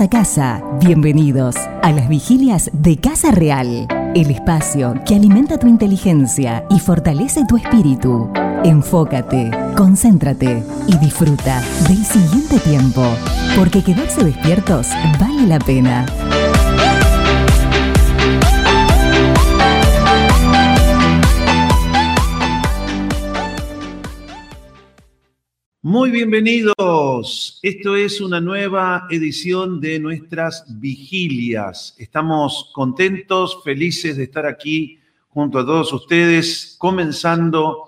A casa, bienvenidos a las vigilias de Casa Real, el espacio que alimenta tu inteligencia y fortalece tu espíritu. Enfócate, concéntrate y disfruta del siguiente tiempo, porque quedarse despiertos vale la pena. Muy bienvenidos. Esto es una nueva edición de nuestras vigilias. Estamos contentos, felices de estar aquí junto a todos ustedes, comenzando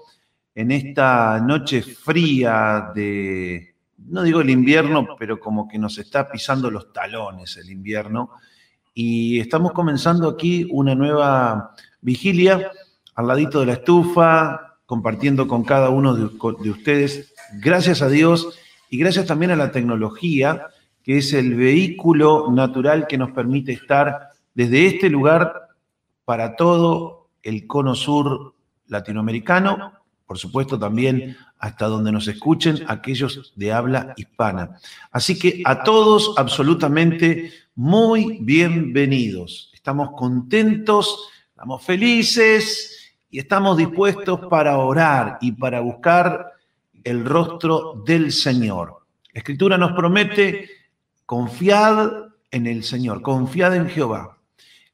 en esta noche fría de, no digo el invierno, pero como que nos está pisando los talones el invierno. Y estamos comenzando aquí una nueva vigilia al ladito de la estufa, compartiendo con cada uno de, de ustedes gracias a Dios y gracias también a la tecnología, que es el vehículo natural que nos permite estar desde este lugar para todo el cono sur latinoamericano, por supuesto también hasta donde nos escuchen aquellos de habla hispana. Así que a todos absolutamente muy bienvenidos. Estamos contentos, estamos felices y estamos dispuestos para orar y para buscar el rostro del Señor. La Escritura nos promete, confiad en el Señor, confiad en Jehová.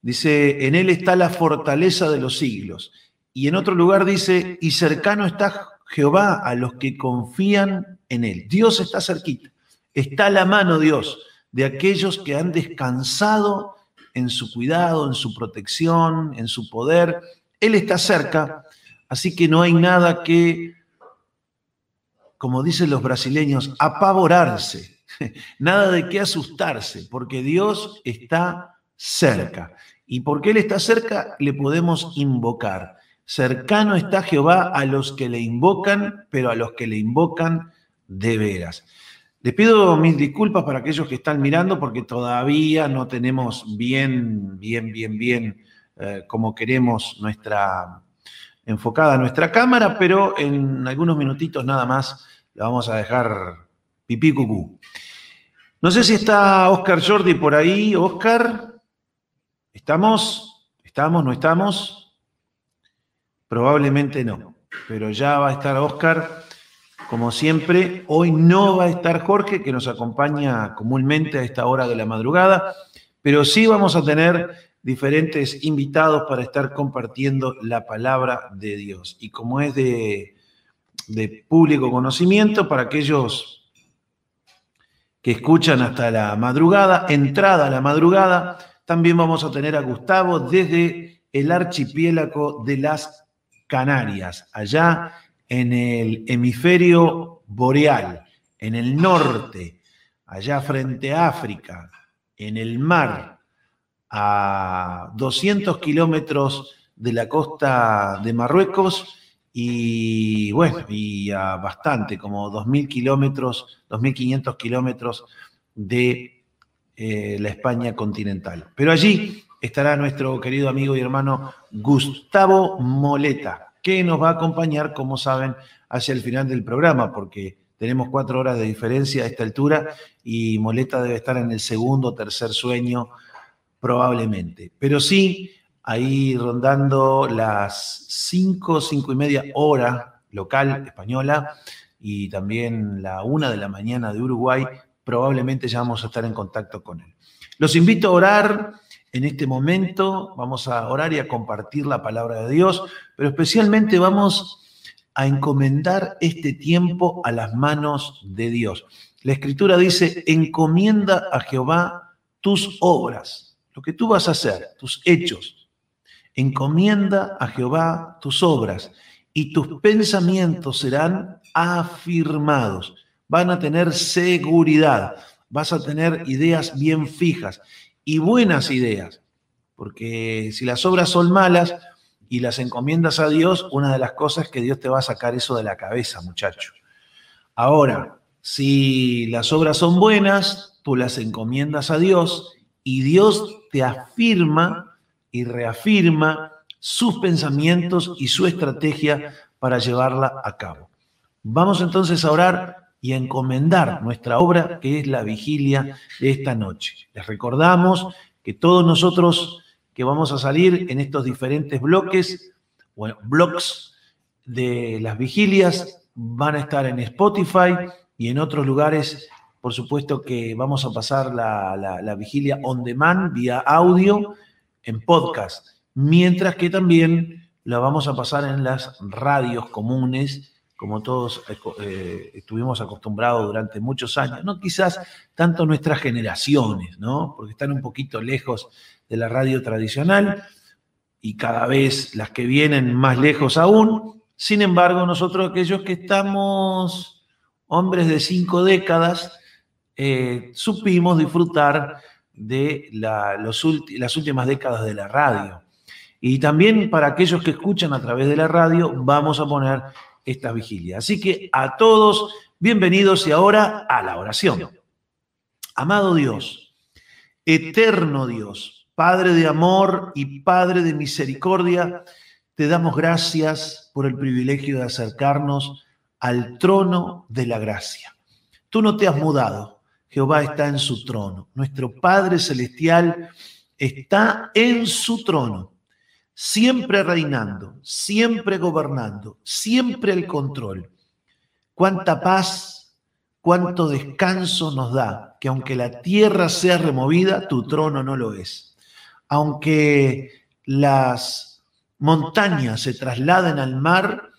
Dice, en Él está la fortaleza de los siglos. Y en otro lugar dice, y cercano está Jehová a los que confían en Él. Dios está cerquita. Está la mano, Dios, de aquellos que han descansado en su cuidado, en su protección, en su poder. Él está cerca, así que no hay nada que como dicen los brasileños, apavorarse, nada de qué asustarse, porque Dios está cerca. Y porque Él está cerca, le podemos invocar. Cercano está Jehová a los que le invocan, pero a los que le invocan de veras. Les pido mis disculpas para aquellos que están mirando porque todavía no tenemos bien, bien, bien, bien eh, como queremos nuestra enfocada nuestra cámara, pero en algunos minutitos nada más la vamos a dejar pipí cucú. No sé si está Oscar Jordi por ahí. Oscar, ¿estamos? ¿Estamos? ¿No estamos? Probablemente no, pero ya va a estar Oscar. Como siempre, hoy no va a estar Jorge, que nos acompaña comúnmente a esta hora de la madrugada, pero sí vamos a tener diferentes invitados para estar compartiendo la palabra de Dios. Y como es de, público conocimiento, para aquellos que escuchan hasta la madrugada, entrada a la madrugada, también vamos a tener a Gustavo desde el archipiélago de las Canarias, allá en el hemisferio boreal, en el norte, allá frente a África, en el mar, a 200 kilómetros de la costa de Marruecos y bueno, y a bastante, como 2.000 kilómetros, 2.500 kilómetros de eh, la España continental. Pero allí estará nuestro querido amigo y hermano Gustavo Moleta, que nos va a acompañar, como saben, hacia el final del programa, porque tenemos cuatro horas de diferencia a esta altura y Moleta debe estar en el segundo o tercer sueño probablemente. Pero sí, ahí rondando las 5, 5 y media hora local española y también la 1 de la mañana de Uruguay, probablemente ya vamos a estar en contacto con él. Los invito a orar en este momento, vamos a orar y a compartir la palabra de Dios, pero especialmente vamos a encomendar este tiempo a las manos de Dios. La escritura dice, encomienda a Jehová tus obras lo que tú vas a hacer, tus hechos. Encomienda a Jehová tus obras y tus pensamientos serán afirmados. Van a tener seguridad, vas a tener ideas bien fijas y buenas ideas. Porque si las obras son malas y las encomiendas a Dios, una de las cosas es que Dios te va a sacar eso de la cabeza, muchacho. Ahora, si las obras son buenas, tú las encomiendas a Dios y Dios te afirma y reafirma sus pensamientos y su estrategia para llevarla a cabo. Vamos entonces a orar y encomendar nuestra obra, que es la vigilia de esta noche. Les recordamos que todos nosotros que vamos a salir en estos diferentes bloques, o blogs de las vigilias, van a estar en Spotify y en otros lugares. Por supuesto que vamos a pasar la, vigilia on demand, vía audio, en podcast, mientras que también la vamos a pasar en las radios comunes como todos eh, estuvimos acostumbrados durante muchos años, no quizás tanto nuestras generaciones, ¿no? porque están un poquito lejos de la radio tradicional y cada vez las que vienen más lejos aún. Sin embargo, nosotros aquellos que estamos hombres de cinco décadas, eh, supimos disfrutar de las últimas décadas de la radio. Y también para aquellos que escuchan a través de la radio, vamos a poner esta vigilia. Así que a todos, bienvenidos y ahora a la oración. Amado Dios, eterno Dios, Padre de amor y Padre de misericordia, te damos gracias por el privilegio de acercarnos al trono de la gracia. Tú no te has mudado, Jehová está en su trono. Nuestro Padre Celestial está en su trono siempre reinando, siempre gobernando, siempre el control. Cuánta paz, cuánto descanso nos da, que aunque la tierra sea removida, tu trono no lo es. Aunque las montañas se trasladen al mar,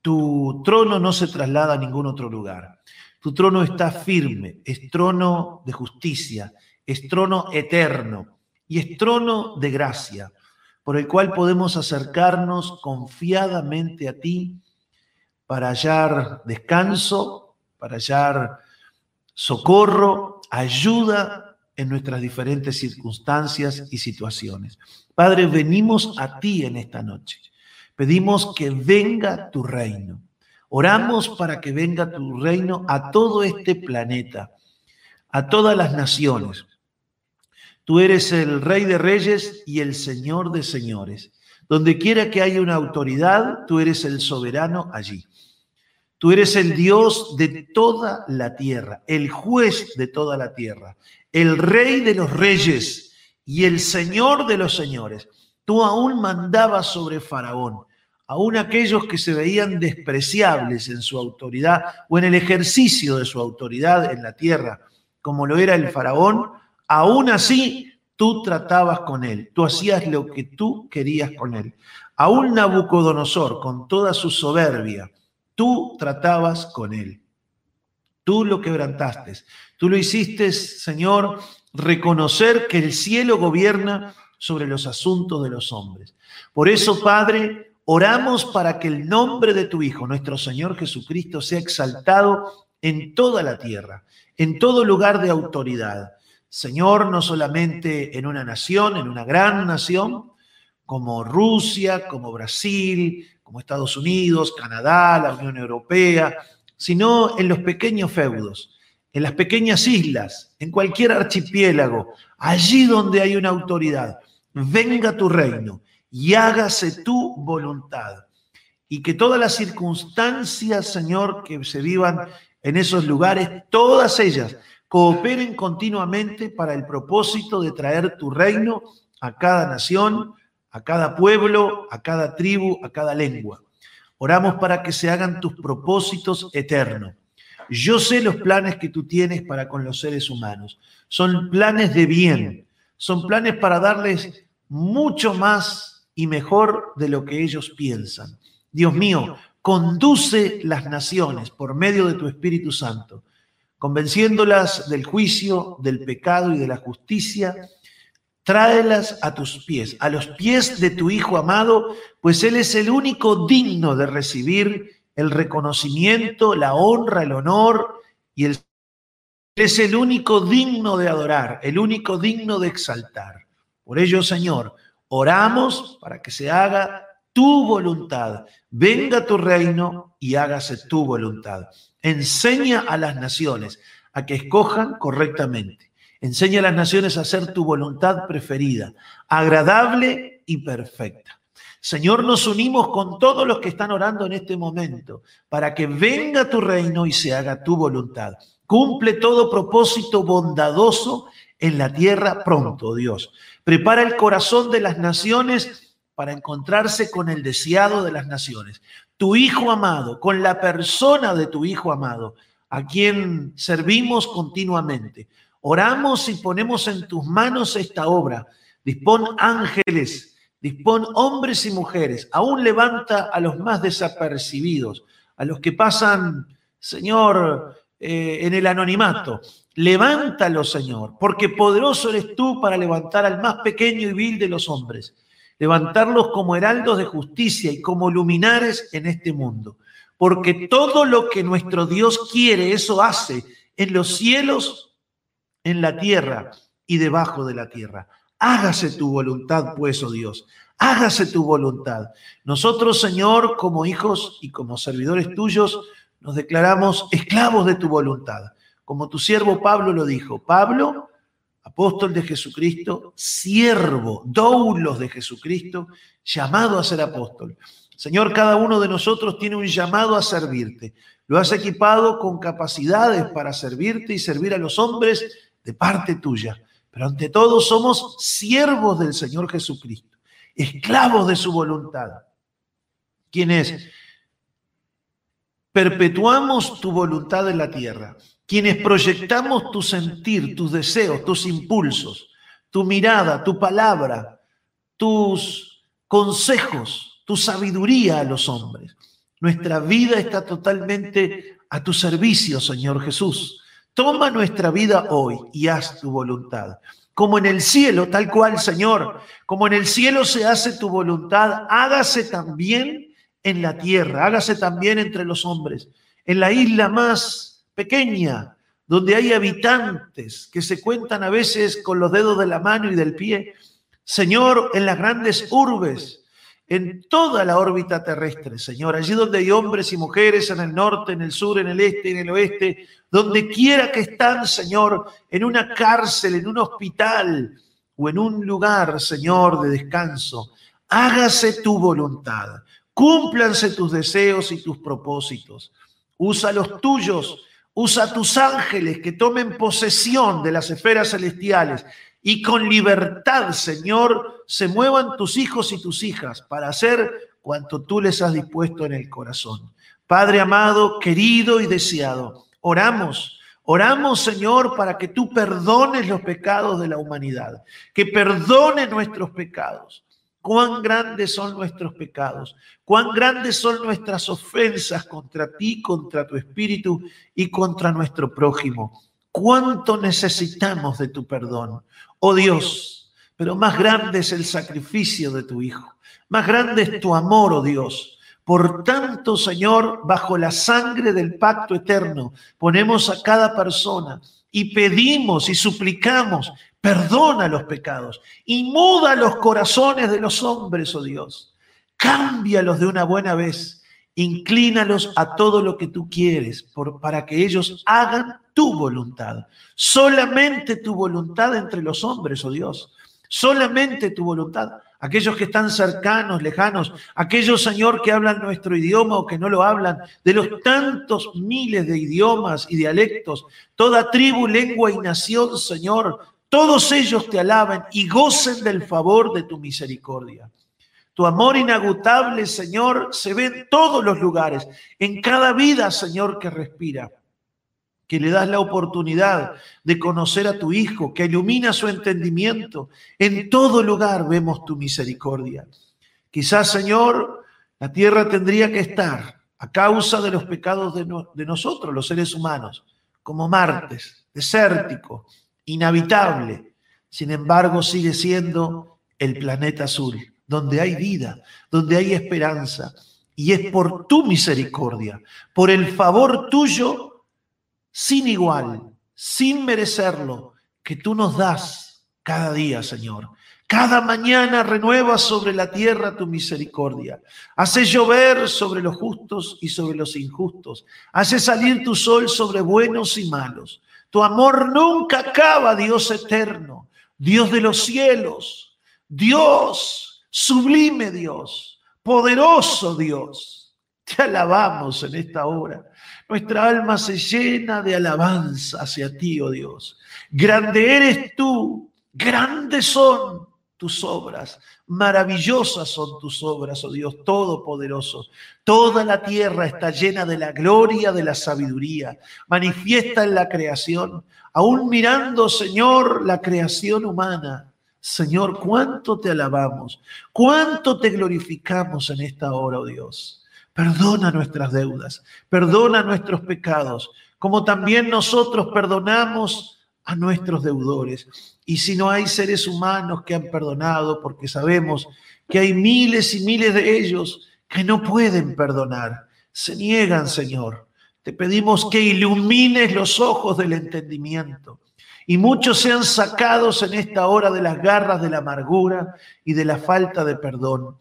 tu trono no se traslada a ningún otro lugar. Tu trono está firme, es trono de justicia, es trono eterno y es trono de gracia por el cual podemos acercarnos confiadamente a ti para hallar descanso, para hallar socorro, ayuda en nuestras diferentes circunstancias y situaciones. Padre, venimos a ti en esta noche. Pedimos que venga tu reino. Oramos para que venga tu reino a todo este planeta, a todas las naciones, Tú eres el rey de reyes y el señor de señores. Donde quiera que haya una autoridad, tú eres el soberano allí. Tú eres el Dios de toda la tierra, el juez de toda la tierra, el rey de los reyes y el señor de los señores. Tú aún mandabas sobre Faraón, aún aquellos que se veían despreciables en su autoridad o en el ejercicio de su autoridad en la tierra, como lo era el Faraón, Aún así, tú tratabas con él, tú hacías lo que tú querías con él. Aún Nabucodonosor, con toda su soberbia, tú tratabas con él. Tú lo quebrantaste. Tú lo hiciste, Señor, reconocer que el cielo gobierna sobre los asuntos de los hombres. Por eso, Padre, oramos para que el nombre de tu Hijo, nuestro Señor Jesucristo, sea exaltado en toda la tierra, en todo lugar de autoridad. Señor, no solamente en una nación, en una gran nación, como Rusia, como Brasil, como Estados Unidos, Canadá, la Unión Europea, sino en los pequeños feudos, en las pequeñas islas, en cualquier archipiélago, allí donde hay una autoridad. Venga tu reino y hágase tu voluntad. Y que todas las circunstancias, Señor, que se vivan en esos lugares, todas ellas cooperen continuamente para el propósito de traer tu reino a cada nación, a cada pueblo, a cada tribu, a cada lengua. Oramos para que se hagan tus propósitos eternos. Yo sé los planes que tú tienes para con los seres humanos. Son planes de bien. Son planes para darles mucho más y mejor de lo que ellos piensan. Dios mío, conduce las naciones por medio de tu Espíritu Santo convenciéndolas del juicio, del pecado y de la justicia, tráelas a tus pies, a los pies de tu Hijo amado, pues Él es el único digno de recibir el reconocimiento, la honra, el honor y el... Es el único digno de adorar, el único digno de exaltar. Por ello, Señor, oramos para que se haga tu voluntad, venga tu reino y hágase tu voluntad. Enseña a las naciones a que escojan correctamente. Enseña a las naciones a hacer tu voluntad preferida, agradable y perfecta. Señor, nos unimos con todos los que están orando en este momento para que venga tu reino y se haga tu voluntad. Cumple todo propósito bondadoso en la tierra pronto, Dios. Prepara el corazón de las naciones para encontrarse con el deseado de las naciones. Tu Hijo amado, con la persona de tu Hijo amado, a quien servimos continuamente. Oramos y ponemos en tus manos esta obra. Dispón ángeles, dispón hombres y mujeres. Aún levanta a los más desapercibidos, a los que pasan, Señor, eh, en el anonimato. Levántalo, Señor, porque poderoso eres tú para levantar al más pequeño y vil de los hombres, levantarlos como heraldos de justicia y como luminares en este mundo porque todo lo que nuestro Dios quiere, eso hace en los cielos, en la tierra y debajo de la tierra. Hágase tu voluntad, pues, oh Dios, hágase tu voluntad. Nosotros, Señor, como hijos y como servidores tuyos, nos declaramos esclavos de tu voluntad. Como tu siervo Pablo lo dijo, Pablo, apóstol de Jesucristo, siervo, doulos de Jesucristo, llamado a ser apóstol. Señor, cada uno de nosotros tiene un llamado a servirte. Lo has equipado con capacidades para servirte y servir a los hombres de parte tuya. Pero ante todo somos siervos del Señor Jesucristo, esclavos de su voluntad. Quienes perpetuamos tu voluntad en la tierra, quienes proyectamos tu sentir, tus deseos, tus impulsos, tu mirada, tu palabra, tus consejos, tu sabiduría a los hombres. Nuestra vida está totalmente a tu servicio, Señor Jesús. Toma nuestra vida hoy y haz tu voluntad. Como en el cielo, tal cual, Señor, como en el cielo se hace tu voluntad, hágase también en la tierra, hágase también entre los hombres. En la isla más pequeña, donde hay habitantes que se cuentan a veces con los dedos de la mano y del pie. Señor, en las grandes urbes, en toda la órbita terrestre, Señor, allí donde hay hombres y mujeres, en el norte, en el sur, en el este, en el oeste, donde quiera que están, Señor, en una cárcel, en un hospital o en un lugar, Señor, de descanso, hágase tu voluntad, cúmplanse tus deseos y tus propósitos, usa los tuyos, usa tus ángeles que tomen posesión de las esferas celestiales y con libertad, Señor, se muevan tus hijos y tus hijas para hacer cuanto tú les has dispuesto en el corazón. Padre amado, querido y deseado, oramos. Oramos, Señor, para que tú perdones los pecados de la humanidad, que perdone nuestros pecados. Cuán grandes son nuestros pecados, cuán grandes son nuestras ofensas contra ti, contra tu espíritu y contra nuestro prójimo. Cuánto necesitamos de tu perdón oh Dios, pero más grande es el sacrificio de tu Hijo, más grande es tu amor, oh Dios. Por tanto, Señor, bajo la sangre del pacto eterno, ponemos a cada persona y pedimos y suplicamos, perdona los pecados y muda los corazones de los hombres, oh Dios. Cámbialos de una buena vez, inclínalos a todo lo que tú quieres para que ellos hagan tu voluntad. Solamente tu voluntad entre los hombres, oh Dios. Solamente tu voluntad. Aquellos que están cercanos, lejanos, aquellos, Señor, que hablan nuestro idioma o que no lo hablan, de los tantos miles de idiomas y dialectos, toda tribu, lengua y nación, Señor, todos ellos te alaban y gocen del favor de tu misericordia. Tu amor inagotable, Señor, se ve en todos los lugares, en cada vida, Señor, que respira que le das la oportunidad de conocer a tu Hijo, que ilumina su entendimiento. En todo lugar vemos tu misericordia. Quizás, Señor, la tierra tendría que estar a causa de los pecados de, de nosotros, los seres humanos, como Martes, desértico, inhabitable. Sin embargo, sigue siendo el planeta azul, donde hay vida, donde hay esperanza. Y es por tu misericordia, por el favor tuyo sin igual, sin merecerlo, que tú nos das cada día, Señor. Cada mañana renuevas sobre la tierra tu misericordia. Hace llover sobre los justos y sobre los injustos. Hace salir tu sol sobre buenos y malos. Tu amor nunca acaba, Dios eterno, Dios de los cielos, Dios sublime Dios, poderoso Dios. Te alabamos en esta hora. Nuestra alma se llena de alabanza hacia ti, oh Dios. Grande eres tú, grandes son tus obras, maravillosas son tus obras, oh Dios Todopoderoso. Toda la tierra está llena de la gloria de la sabiduría, manifiesta en la creación, aún mirando, Señor, la creación humana. Señor, cuánto te alabamos, cuánto te glorificamos en esta hora, oh Dios. Perdona nuestras deudas, perdona nuestros pecados, como también nosotros perdonamos a nuestros deudores. Y si no hay seres humanos que han perdonado, porque sabemos que hay miles y miles de ellos que no pueden perdonar, se niegan, Señor. Te pedimos que ilumines los ojos del entendimiento. Y muchos sean sacados en esta hora de las garras de la amargura y de la falta de perdón.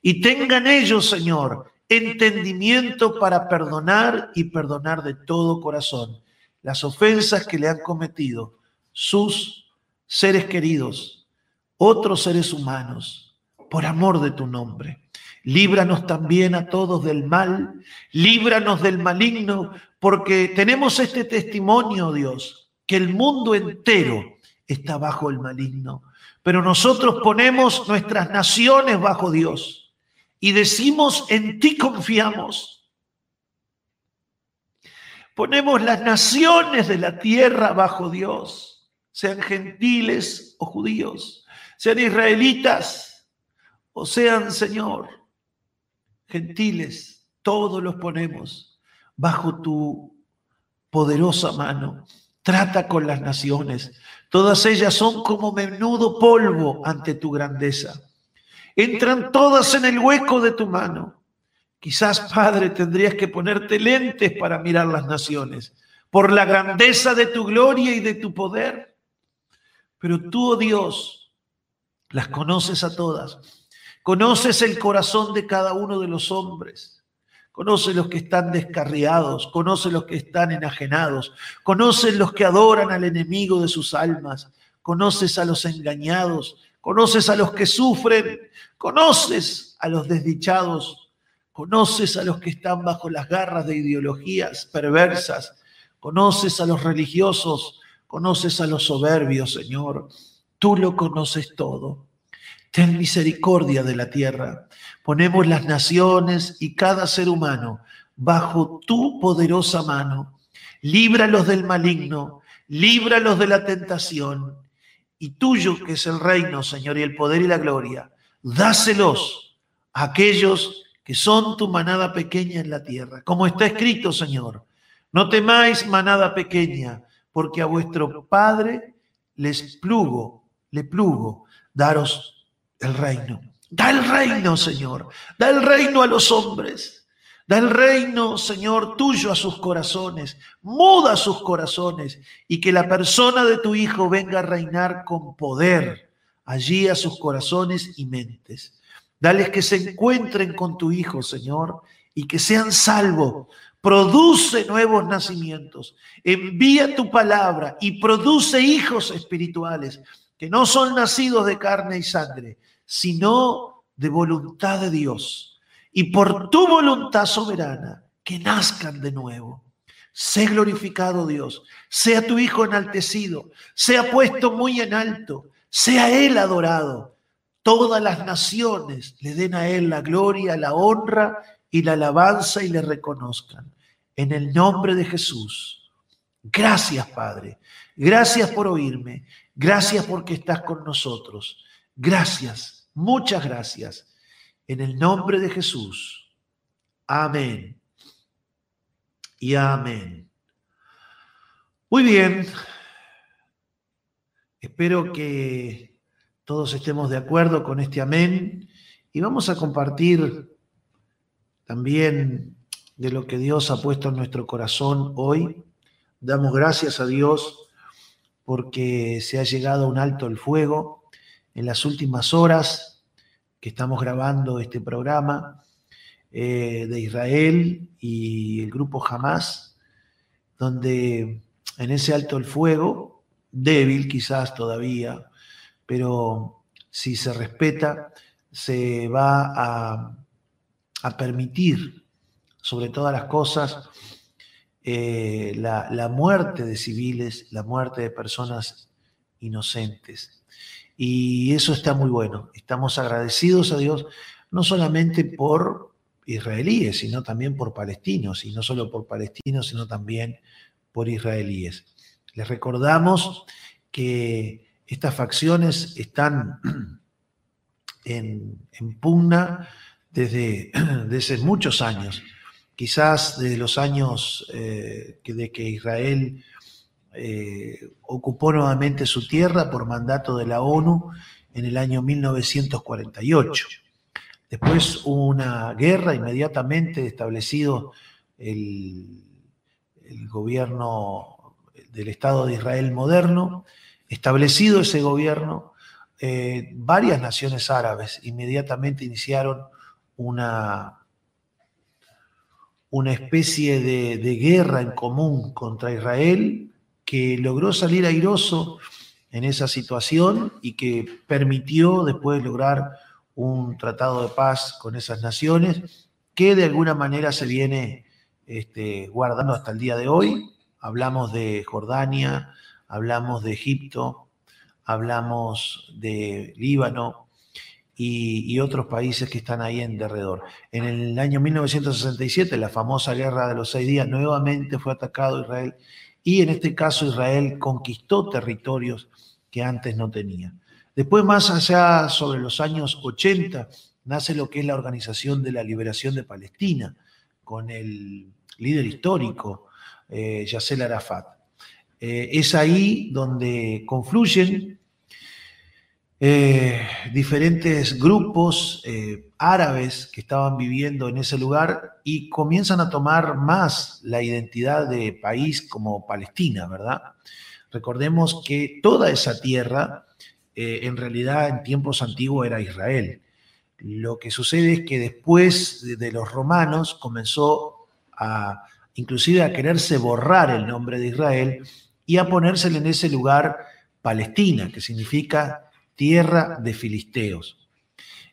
Y tengan ellos, Señor, entendimiento para perdonar y perdonar de todo corazón las ofensas que le han cometido sus seres queridos, otros seres humanos, por amor de tu nombre. Líbranos también a todos del mal, líbranos del maligno, porque tenemos este testimonio, Dios, que el mundo entero está bajo el maligno. Pero nosotros ponemos nuestras naciones bajo Dios y decimos, en ti confiamos. Ponemos las naciones de la tierra bajo Dios, sean gentiles o judíos, sean israelitas o sean, Señor, gentiles, todos los ponemos bajo tu poderosa mano. Trata con las naciones. Todas ellas son como menudo polvo ante tu grandeza entran todas en el hueco de tu mano. Quizás, Padre, tendrías que ponerte lentes para mirar las naciones, por la grandeza de tu gloria y de tu poder. Pero tú, oh Dios, las conoces a todas. Conoces el corazón de cada uno de los hombres. Conoces los que están descarriados, conoces los que están enajenados, conoces los que adoran al enemigo de sus almas, conoces a los engañados, conoces a los que sufren, conoces a los desdichados, conoces a los que están bajo las garras de ideologías perversas, conoces a los religiosos, conoces a los soberbios, Señor. Tú lo conoces todo. Ten misericordia de la tierra. Ponemos las naciones y cada ser humano bajo tu poderosa mano. Líbralos del maligno, líbralos de la tentación y tuyo que es el reino, Señor, y el poder y la gloria, dáselos a aquellos que son tu manada pequeña en la tierra. Como está escrito, Señor, no temáis manada pequeña, porque a vuestro Padre les plugo, le plugo daros el reino. Da el reino, Señor. Da el reino a los hombres. Da el reino, Señor, tuyo a sus corazones, muda sus corazones y que la persona de tu Hijo venga a reinar con poder allí a sus corazones y mentes. Dales que se encuentren con tu Hijo, Señor, y que sean salvos. Produce nuevos nacimientos. Envía tu palabra y produce hijos espirituales que no son nacidos de carne y sangre, sino de voluntad de Dios y por tu voluntad soberana que nazcan de nuevo. Sé glorificado Dios, sea tu Hijo enaltecido, sea puesto muy en alto, sea Él adorado. Todas las naciones le den a Él la gloria, la honra y la alabanza y le reconozcan. En el nombre de Jesús. Gracias, Padre. Gracias por oírme. Gracias porque estás con nosotros. Gracias, muchas gracias. En el nombre de Jesús. Amén. Y amén. Muy bien. Espero que todos estemos de acuerdo con este amén y vamos a compartir también de lo que Dios ha puesto en nuestro corazón hoy. Damos gracias a Dios porque se ha llegado a un alto el fuego en las últimas horas que estamos grabando este programa eh, de Israel y el grupo Hamas, donde en ese alto el fuego, débil quizás todavía, pero si se respeta, se va a, permitir, sobre todas las cosas, eh, la, muerte de civiles, la muerte de personas inocentes. Y eso está muy bueno. Estamos agradecidos a Dios, no solamente por israelíes, sino también por palestinos, y no solo por palestinos, sino también por israelíes. Les recordamos que estas facciones están en, pugna desde, desde, muchos años, quizás desde los años eh, de que Israel eh, ocupó nuevamente su tierra por mandato de la ONU en el año 1948. Después hubo una guerra inmediatamente establecido el gobierno del Estado de Israel moderno. Establecido ese gobierno, eh, varias naciones árabes inmediatamente iniciaron una, una especie de, guerra en común contra Israel que logró salir airoso en esa situación y que permitió después lograr un tratado de paz con esas naciones que de alguna manera se viene este, guardando hasta el día de hoy. Hablamos de Jordania, hablamos de Egipto, hablamos de Líbano y, otros países que están ahí en derredor. En el año 1967, la famosa guerra de los seis días, nuevamente fue atacado Israel y en este caso Israel conquistó territorios que antes no tenía. Después, más allá, sobre los años 80, nace lo que es la Organización de la Liberación de Palestina, con el líder histórico, eh, Yasser Arafat. Eh, es ahí donde confluyen eh, diferentes grupos eh, árabes que estaban viviendo en ese lugar y comienzan a tomar más la identidad de país como Palestina, ¿verdad? Recordemos que toda esa tierra en realidad en tiempos antiguos era Israel. Lo que sucede es que después de los romanos comenzó a inclusive a quererse borrar el nombre de Israel y a ponérsele en ese lugar Palestina, que significa tierra de filisteos.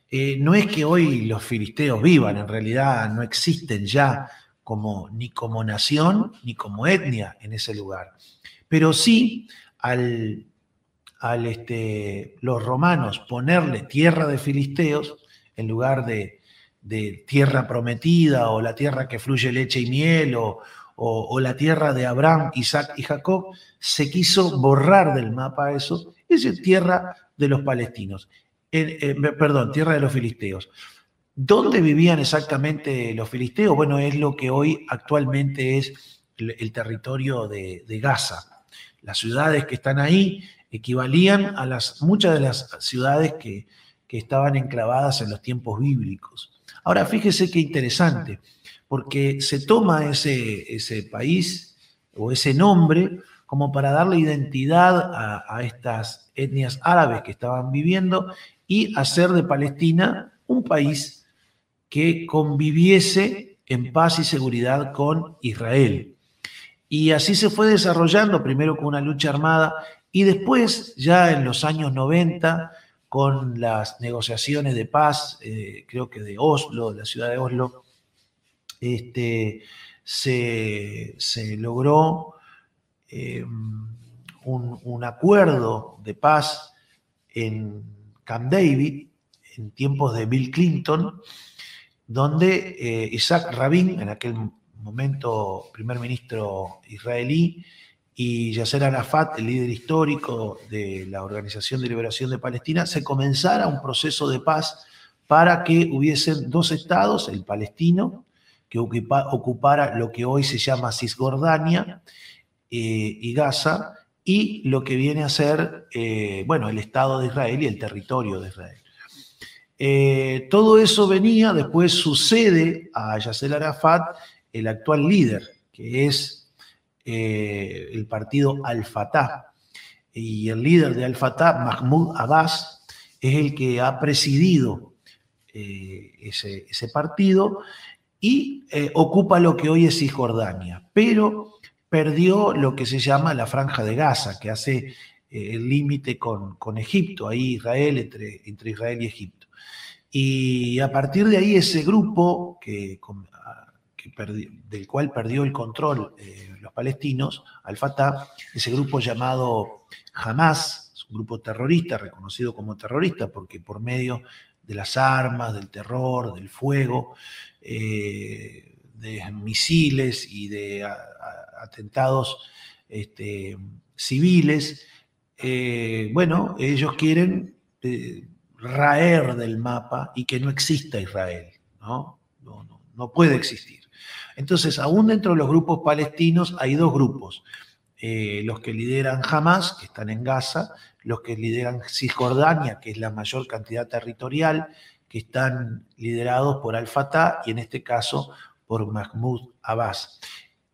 Eh, no es que hoy los filisteos vivan, en realidad no existen ya como, ni como nación ni como etnia en ese lugar. Pero sí, al, este, los romanos ponerle tierra de filisteos en lugar de, de tierra prometida o la tierra que fluye leche y miel o, o, la tierra de Abraham, Isaac y Jacob, se quiso borrar del mapa eso, es tierra de los palestinos, perdón, tierra de los filisteos. ¿Dónde vivían exactamente los filisteos? Bueno, es lo que hoy actualmente es el, territorio de, Gaza. Las ciudades que están ahí equivalían a las, muchas de las ciudades que, que estaban enclavadas en los tiempos bíblicos. Ahora, fíjese qué interesante, porque se toma ese, ese país o ese nombre como para darle identidad a, estas etnias árabes que estaban viviendo y hacer de Palestina un país que conviviese en paz y seguridad con Israel. Y así se fue desarrollando, primero con una lucha armada y después, ya en los años 90, con las negociaciones de paz, eh, creo que de Oslo, de la ciudad de Oslo, este, se, logró eh, un, acuerdo de paz en Camp David, en tiempos de Bill Clinton, donde eh, Isaac Rabin, en aquel momento primer ministro israelí, y Yasser Arafat, el líder histórico de la Organización de Liberación de Palestina, se comenzara un proceso de paz para que hubiesen dos estados, el palestino, que ocupara lo que hoy se llama Cisjordania eh, y Gaza, y lo que viene a ser, eh, bueno, el Estado de Israel y el territorio de Israel. Eh, todo eso venía, después sucede a Yasser Arafat, el actual líder, que es el partido Al-Fatah. Y el líder de Al-Fatah, Mahmoud Abbas, es el que ha presidido ese, partido y eh, ocupa lo que hoy es Cisjordania, pero perdió lo que se llama la franja de Gaza, que hace el límite con, Egipto, ahí Israel, entre, Israel y Egipto. Y a partir de ahí ese grupo que, del cual perdió el control eh, los palestinos, Al-Fatah, ese grupo llamado Hamas, es un grupo terrorista, reconocido como terrorista, porque por medio de las armas, del terror, del fuego, eh, de misiles y de atentados este, civiles, eh, bueno, ellos quieren eh, raer del mapa y que no exista Israel, ¿no? No, puede existir. Entonces, aún dentro de los grupos palestinos hay dos grupos. los que lideran Hamas, que están en Gaza, los que lideran Cisjordania, que es la mayor cantidad territorial, que están liderados por Al-Fatah y en este caso por Mahmoud Abbas.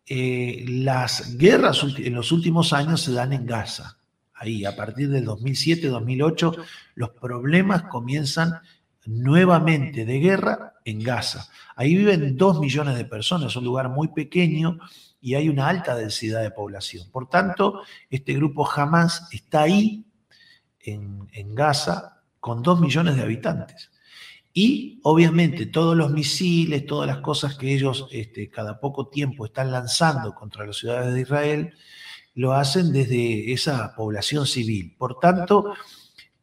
Eh, las guerras en los últimos años se dan en Gaza. Ahí, a partir del 2007-2008, los problemas comienzan nuevamente de guerra en Gaza. Ahí viven dos millones de personas, es un lugar muy pequeño y hay una alta densidad de población. Por tanto, este grupo jamás está ahí en, Gaza con dos millones de habitantes. Y obviamente todos los misiles, todas las cosas que ellos este, cada poco tiempo están lanzando contra las ciudades de Israel, lo hacen desde esa población civil. Por tanto,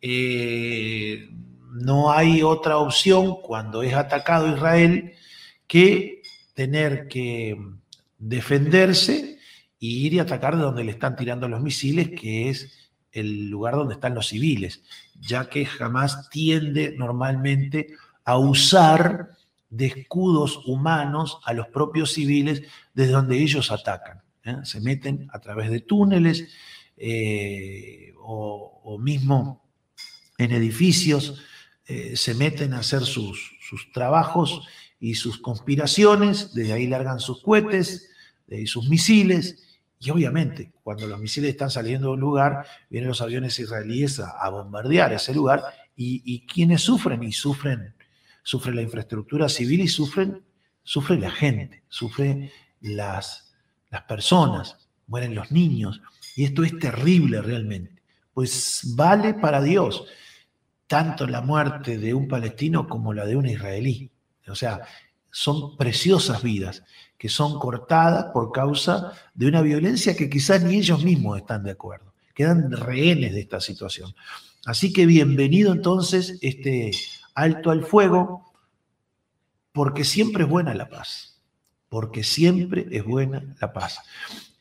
eh, no hay otra opción cuando es atacado Israel que tener que defenderse e ir y atacar de donde le están tirando los misiles, que es el lugar donde están los civiles, ya que jamás tiende normalmente a usar de escudos humanos a los propios civiles desde donde ellos atacan. ¿eh? Se meten a través de túneles eh, o, mismo en edificios, eh, se meten a hacer sus, sus, trabajos y sus conspiraciones, desde ahí largan sus cohetes, de ahí sus misiles, y obviamente, cuando los misiles están saliendo de un lugar, vienen los aviones israelíes a, bombardear ese lugar. Y, quienes sufren, y sufren, sufre la infraestructura civil y sufren, sufre la gente, sufren las, las personas, mueren los niños. Y esto es terrible realmente. Pues vale para Dios tanto la muerte de un palestino como la de un israelí. O sea, son preciosas vidas que son cortadas por causa de una violencia que quizás ni ellos mismos están de acuerdo. Quedan rehenes de esta situación. Así que bienvenido entonces este alto al fuego, porque siempre es buena la paz, porque siempre es buena la paz.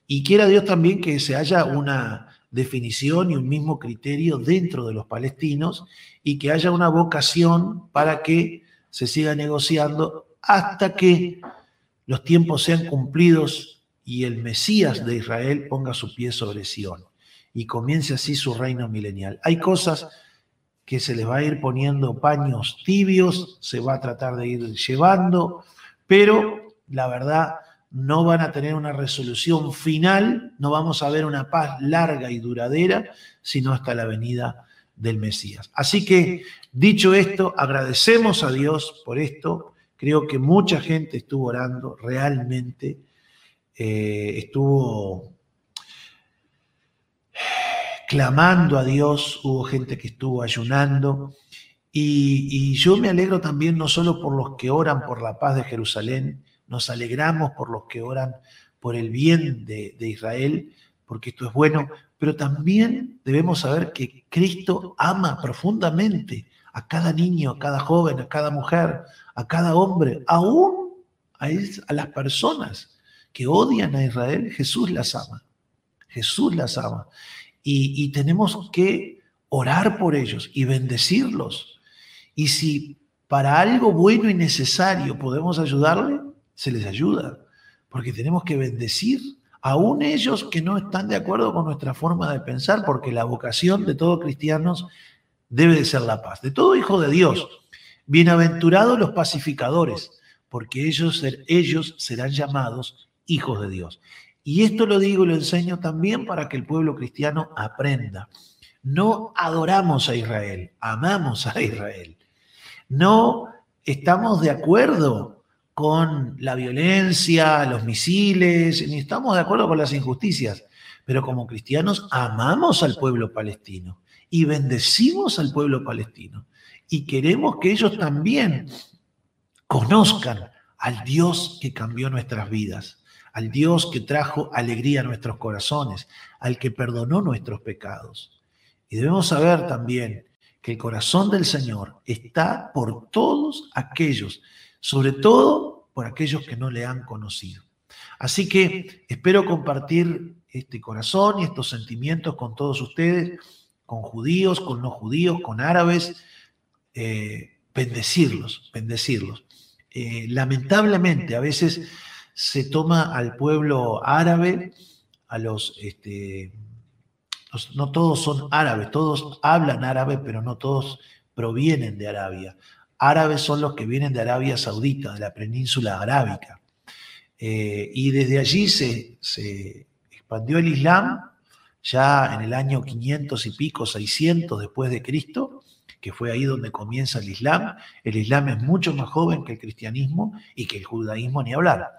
Y quiera Dios también que se haya una definición y un mismo criterio dentro de los palestinos y que haya una vocación para que se siga negociando hasta que los tiempos sean cumplidos y el Mesías de Israel ponga su pie sobre Sión y comience así su reino milenial. Hay cosas que se les va a ir poniendo paños tibios, se va a tratar de ir llevando, pero la verdad no van a tener una resolución final, no vamos a ver una paz larga y duradera, sino hasta la venida del Mesías. Así que, dicho esto, agradecemos a Dios por esto Creo que mucha gente estuvo orando, realmente eh, estuvo clamando a Dios, hubo gente que estuvo ayunando. Y, yo me alegro también no solo por los que oran por la paz de Jerusalén, nos alegramos por los que oran por el bien de, de Israel, porque esto es bueno, pero también debemos saber que Cristo ama profundamente a cada niño, a cada joven, a cada mujer, a cada hombre, aún a, las personas que odian a Israel, Jesús las ama. Jesús las ama. Y, tenemos que orar por ellos y bendecirlos. Y si para algo bueno y necesario podemos ayudarle, se les ayuda. Porque tenemos que bendecir aún ellos que no están de acuerdo con nuestra forma de pensar, porque la vocación de todos cristianos debe de ser la paz, de todo hijo de Dios. Bienaventurados los pacificadores, porque ellos, ellos serán llamados hijos de Dios. Y esto lo digo y lo enseño también para que el pueblo cristiano aprenda. No adoramos a Israel, amamos a Israel. No estamos de acuerdo con la violencia, los misiles, ni estamos de acuerdo con las injusticias, pero como cristianos amamos al pueblo palestino y bendecimos al pueblo palestino y queremos que ellos también conozcan al Dios que cambió nuestras vidas, al Dios que trajo alegría a nuestros corazones, al que perdonó nuestros pecados. Y debemos saber también que el corazón del Señor está por todos aquellos, sobre todo por aquellos que no le han conocido. Así que espero compartir este corazón y estos sentimientos con todos ustedes, con judíos, con no judíos, con árabes, eh, bendecirlos, bendecirlos. Eh, lamentablemente a veces se toma al pueblo árabe, a los, este, no todos son árabes, todos hablan árabe, pero no todos provienen de Arabia. Árabes son los que vienen de Arabia Saudita, de la península arábica. Eh, y desde allí se, se expandió el Islam ya en el año 500 y pico, 600 después de Cristo, que fue ahí donde comienza el Islam. El Islam es mucho más joven que el cristianismo y que el judaísmo ni hablar.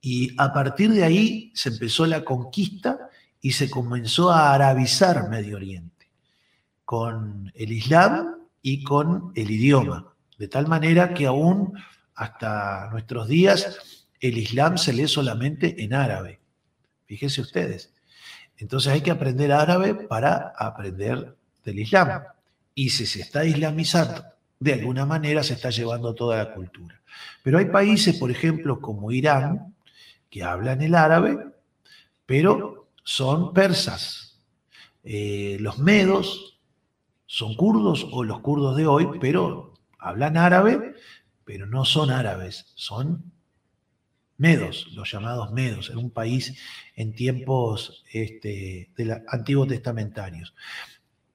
Y a partir de ahí se empezó la conquista y se comenzó a arabizar Medio Oriente con el Islam y con el idioma, de tal manera que aún hasta nuestros días el Islam se lee solamente en árabe. Fíjense ustedes. Entonces hay que aprender árabe para aprender del Islam. Y si se está islamizando, de alguna manera se está llevando toda la cultura. Pero hay países, por ejemplo, como Irán, que hablan el árabe, pero son persas. Eh, los medos son kurdos o los kurdos de hoy, pero hablan árabe, pero no son árabes, son medos, los llamados medos, en un país en tiempos este, de antiguos testamentarios.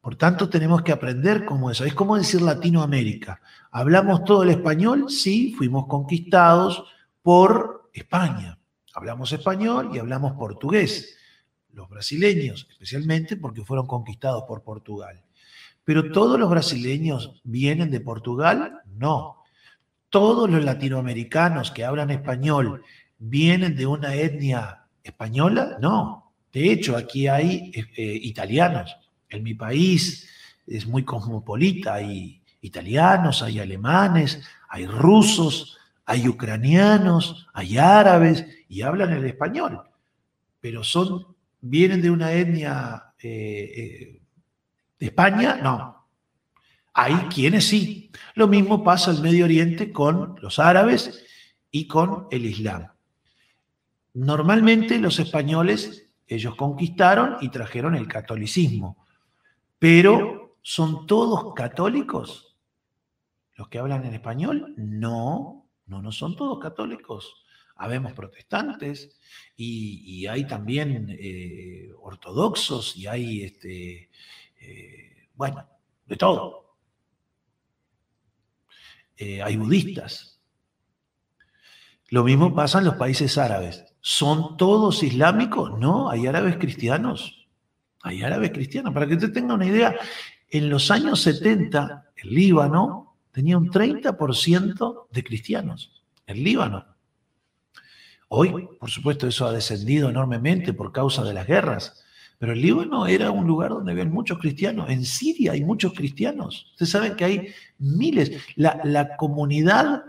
Por tanto, tenemos que aprender como eso. Es como decir Latinoamérica. ¿Hablamos todo el español? Sí, fuimos conquistados por España. Hablamos español y hablamos portugués. Los brasileños, especialmente porque fueron conquistados por Portugal. Pero todos los brasileños vienen de Portugal? No todos los latinoamericanos que hablan español vienen de una etnia española? No. De hecho, aquí hay eh, italianos. En mi país es muy cosmopolita. Hay italianos, hay alemanes, hay rusos, hay ucranianos, hay árabes y hablan el español. Pero son, vienen de una etnia eh, eh, de España, no. Hay quienes sí. Lo mismo pasa en Medio Oriente con los árabes y con el Islam. Normalmente los españoles, ellos conquistaron y trajeron el catolicismo, pero ¿son todos católicos los que hablan en español? No, no, no son todos católicos. Habemos protestantes y, hay también eh, ortodoxos y hay, este, eh, bueno, de todo. Eh, hay budistas. Lo mismo pasa en los países árabes. ¿Son todos islámicos? No, hay árabes cristianos. Hay árabes cristianos. Para que usted tenga una idea, en los años 70, el Líbano tenía un 30% de cristianos. El Líbano. Hoy, por supuesto, eso ha descendido enormemente por causa de las guerras. Pero el Líbano era un lugar donde había muchos cristianos. En Siria hay muchos cristianos. Ustedes saben que hay miles. La, comunidad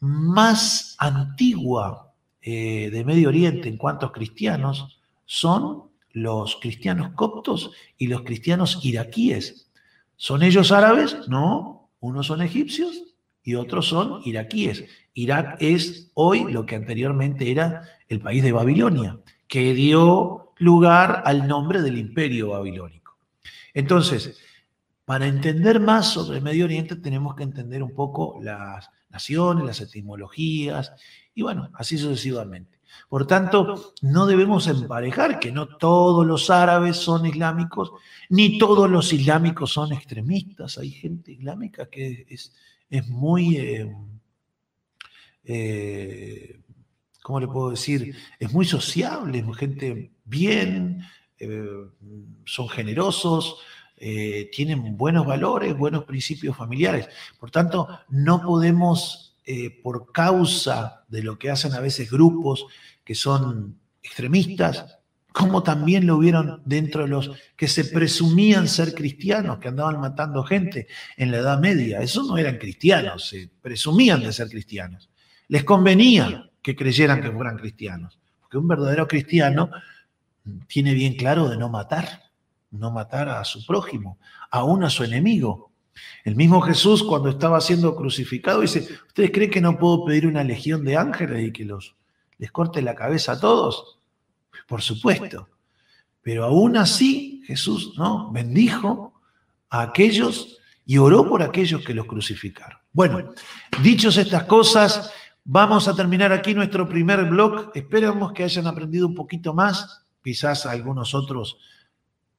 más antigua eh, de Medio Oriente en cuanto a cristianos son los cristianos coptos y los cristianos iraquíes. ¿Son ellos árabes? No, unos son egipcios y otros son iraquíes. Irak es hoy lo que anteriormente era el país de Babilonia, que dio lugar al nombre del imperio babilónico. Entonces, para entender más sobre Medio Oriente tenemos que entender un poco las naciones, las etimologías y bueno, así sucesivamente. Por tanto, no debemos emparejar que no todos los árabes son islámicos, ni todos los islámicos son extremistas. Hay gente islámica que es, muy... Eh, eh, ¿cómo le puedo decir? Es muy sociable, gente bien, eh, son generosos, eh, tienen buenos valores, buenos principios familiares. Por tanto, no podemos, eh, por causa de lo que hacen a veces grupos que son extremistas, como también lo hubieron dentro de los que se presumían ser cristianos, que andaban matando gente en la Edad Media. Esos no eran cristianos, se presumían de ser cristianos. Les convenía que creyeran que fueran cristianos, porque un verdadero cristiano tiene bien claro de no matar, no matar a su prójimo, aún a su enemigo. El mismo Jesús cuando estaba siendo crucificado dice, ¿ustedes creen que no puedo pedir una legión de ángeles y que los, les corte la cabeza a todos? por supuesto. Pero aún así Jesús ¿no? bendijo a aquellos y oró por aquellos que los crucificaron. Bueno, dichos estas cosas, vamos a terminar aquí nuestro primer blog. Esperamos que hayan aprendido un poquito más. Quizás algunos otros,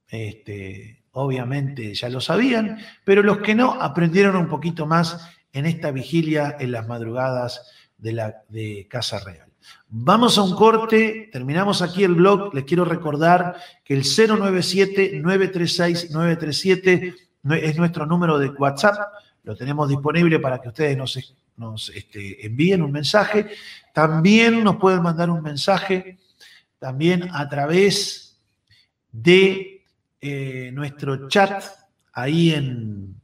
este, obviamente, ya lo sabían, pero los que no aprendieron un poquito más en esta vigilia en las madrugadas de, la, Casa Real. Vamos a un corte, terminamos aquí el blog. Les quiero recordar que el 097-936-937 es nuestro número de WhatsApp. Lo tenemos disponible para que ustedes nos, nos este, envíen un mensaje. También nos pueden mandar un mensaje también a través de eh, nuestro chat ahí en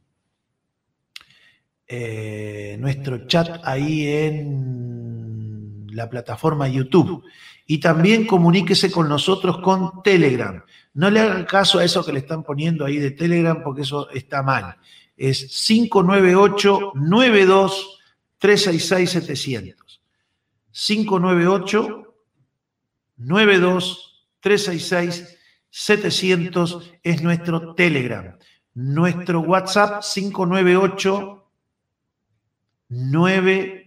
eh, nuestro chat ahí en la plataforma YouTube. Y también comuníquese con nosotros con Telegram. No le hagan caso a eso que le están poniendo ahí de Telegram porque eso está mal. Es 598-92-366-700. 598-92-366-700 es nuestro Telegram. Nuestro WhatsApp 598 9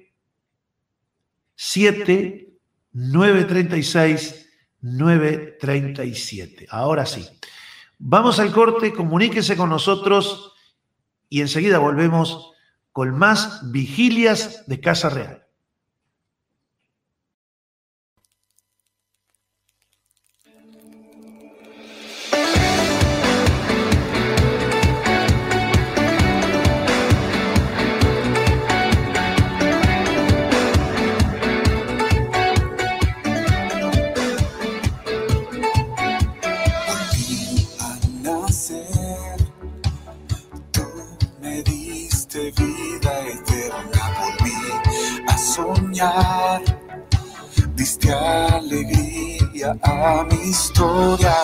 7, 936, 937. Ahora sí. Vamos al corte, comuníquese con nosotros y enseguida volvemos con más vigilias de Casa Real. Diste alegría a mi historia.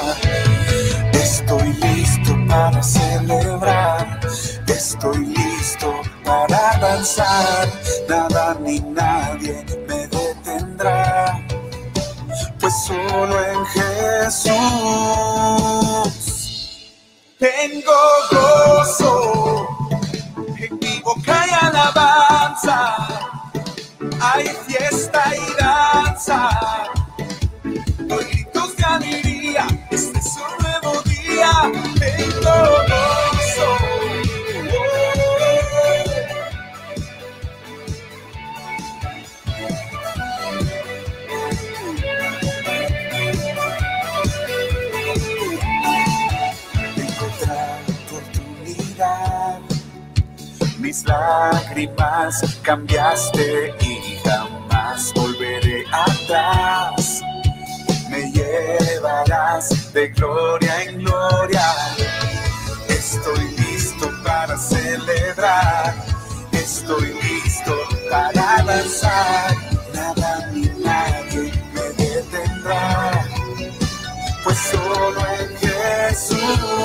Estoy listo para celebrar, estoy listo para danzar. Nada ni nadie me detendrá, pues solo en Jesús tengo gozo. En mi boca y alabanza hay fiesta y danza. Hoy gritos de alegría, este es un nuevo día, oportunidad, mis lágrimas cambiaste y volveré atrás. Me llevarás de gloria en gloria. Estoy listo para celebrar. Estoy listo para danzar. Nada ni nadie me detendrá. Pues solo en Jesús.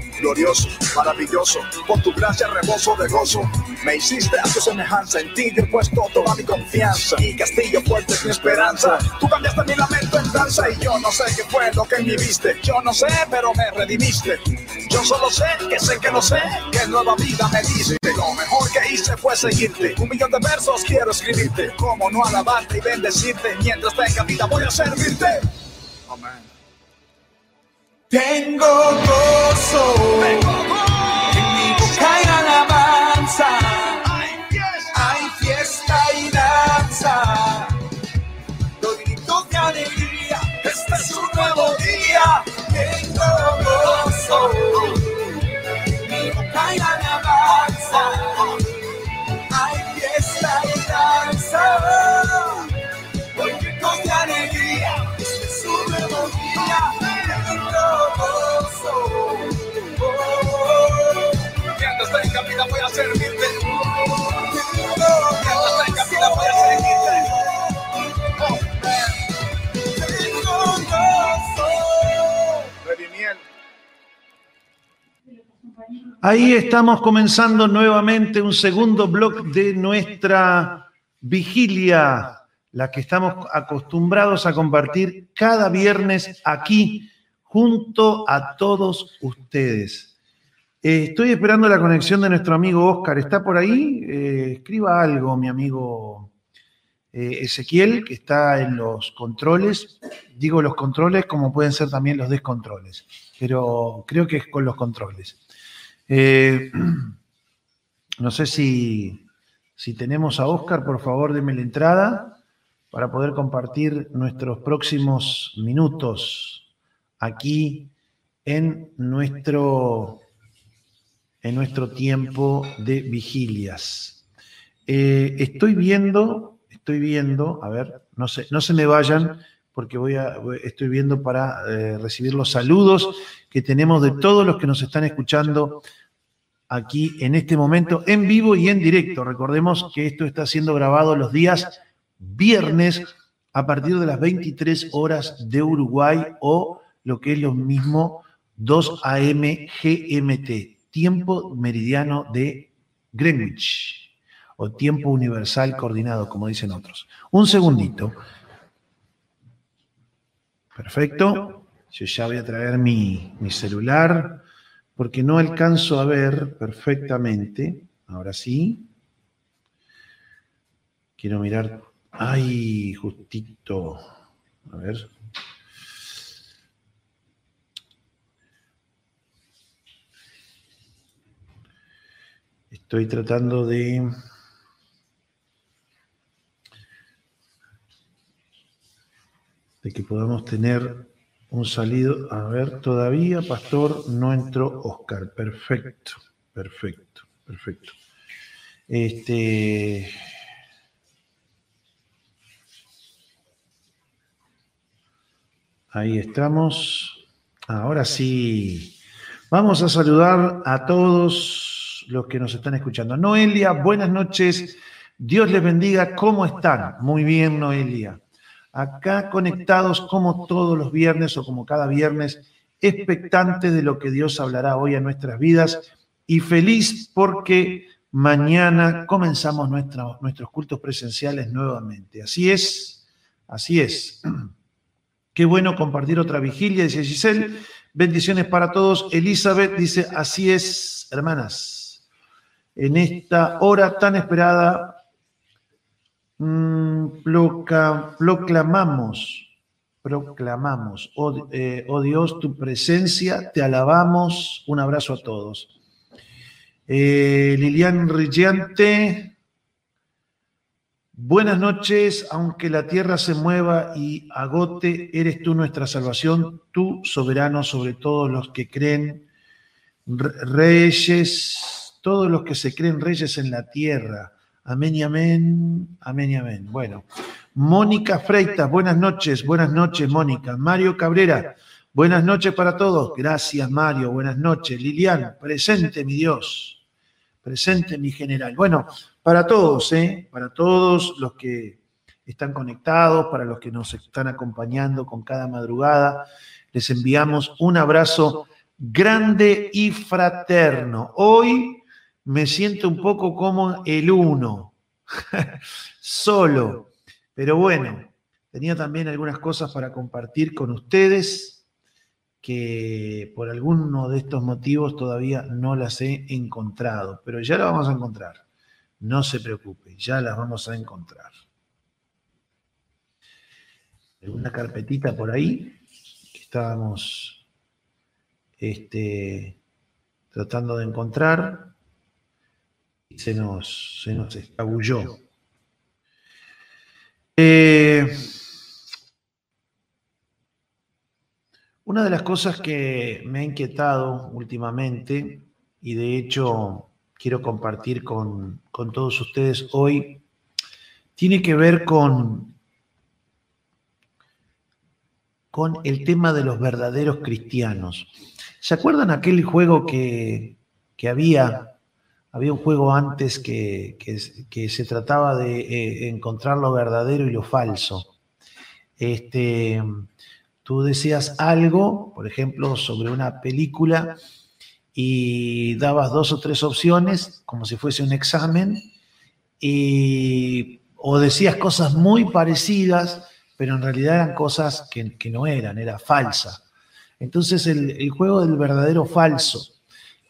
glorioso, maravilloso, por tu gracia reboso de gozo. Me hiciste a tu semejanza, en ti yo he puesto toda mi confianza. Mi castillo fuerte es mi esperanza. Tú cambiaste mi lamento en danza y yo no sé qué fue lo que me viste. Yo no sé, pero me redimiste. Yo solo sé que sé que no sé, que nueva vida me diste. Lo mejor que hice fue seguirte. Un millón de versos quiero escribirte. Como no alabarte y bendecirte. Mientras tenga vida voy a servirte. Amén. Tengo gozo. Tengo gozo. En mi boca hay alabanza. Hay fiesta. Hay fiesta y danza. Doy gritos de alegría. Este es un nuevo día. Tengo gozo. Ahí estamos comenzando nuevamente un segundo blog de nuestra vigilia, la que estamos acostumbrados a compartir cada viernes aquí junto a todos ustedes. Eh, estoy esperando la conexión de nuestro amigo Oscar. ¿Está por ahí? Eh, escriba algo, mi amigo eh, Ezequiel, que está en los controles. Digo los controles como pueden ser también los descontroles, pero creo que es con los controles. No sé si, si tenemos a Oscar, por favor, deme la entrada para poder compartir nuestros próximos minutos aquí en nuestro, en nuestro tiempo de vigilias. Eh, estoy viendo, estoy viendo, a ver, no se, no se me vayan porque voy a, estoy viendo para eh, recibir los saludos que tenemos de todos los que nos están escuchando aquí en este momento, en vivo y en directo. Recordemos que esto está siendo grabado los días viernes a partir de las 23 horas de Uruguay o lo que es lo mismo 2 AM GMT, tiempo meridiano de Greenwich o tiempo universal coordinado, como dicen otros. Un segundito. Perfecto. Yo ya voy a traer mi, mi celular porque no alcanzo a ver perfectamente. Ahora sí. Quiero mirar. Ay, justito. A ver. Estoy tratando de... de que podamos tener un salido. A ver, todavía, Pastor, no entró Oscar. Perfecto, perfecto, perfecto. Este. Ahí estamos. Ahora sí. Vamos a saludar a todos los que nos están escuchando. Noelia, buenas noches. Dios les bendiga. ¿Cómo están? Muy bien, Noelia acá conectados como todos los viernes o como cada viernes, expectantes de lo que Dios hablará hoy a nuestras vidas y feliz porque mañana comenzamos nuestra- nuestros cultos presenciales nuevamente. Así es, así es. Qué bueno compartir otra vigilia, dice Giselle. Bendiciones para todos. Elizabeth dice, así es, hermanas. En esta hora tan esperada, Mm, proclamamos, proclamamos, oh, eh, oh Dios, tu presencia, te alabamos. Un abrazo a todos. Eh, Lilian Rillante, buenas noches, aunque la tierra se mueva y agote, eres tú nuestra salvación, tú soberano sobre todos los que creen, re- reyes, todos los que se creen reyes en la tierra. Amén y amén, amén y amén. Bueno, Mónica Freitas, buenas noches, buenas noches, Mónica. Mario Cabrera, buenas noches para todos. Gracias, Mario, buenas noches. Lilian, presente, mi Dios, presente, mi general. Bueno, para todos, ¿eh? Para todos los que están conectados, para los que nos están acompañando con cada madrugada, les enviamos un abrazo grande y fraterno. Hoy me siento un poco como el uno, solo. Pero bueno, tenía también algunas cosas para compartir con ustedes que por alguno de estos motivos todavía no las he encontrado, pero ya las vamos a encontrar. No se preocupe, ya las vamos a encontrar. Alguna carpetita por ahí que estábamos este, tratando de encontrar se nos, se nos escabulló. Eh, una de las cosas que me ha inquietado últimamente, y de hecho quiero compartir con, con todos ustedes hoy, tiene que ver con, con el tema de los verdaderos cristianos. ¿Se acuerdan aquel juego que, que había? Había un juego antes que, que- se trataba de eh, encontrar lo verdadero y lo falso. Este, tú decías algo, por ejemplo, sobre una película y dabas dos o tres opciones, como si fuese un examen, y, o decías cosas muy parecidas, pero en realidad eran cosas que, no eran, era falsa. Entonces el juego del verdadero falso,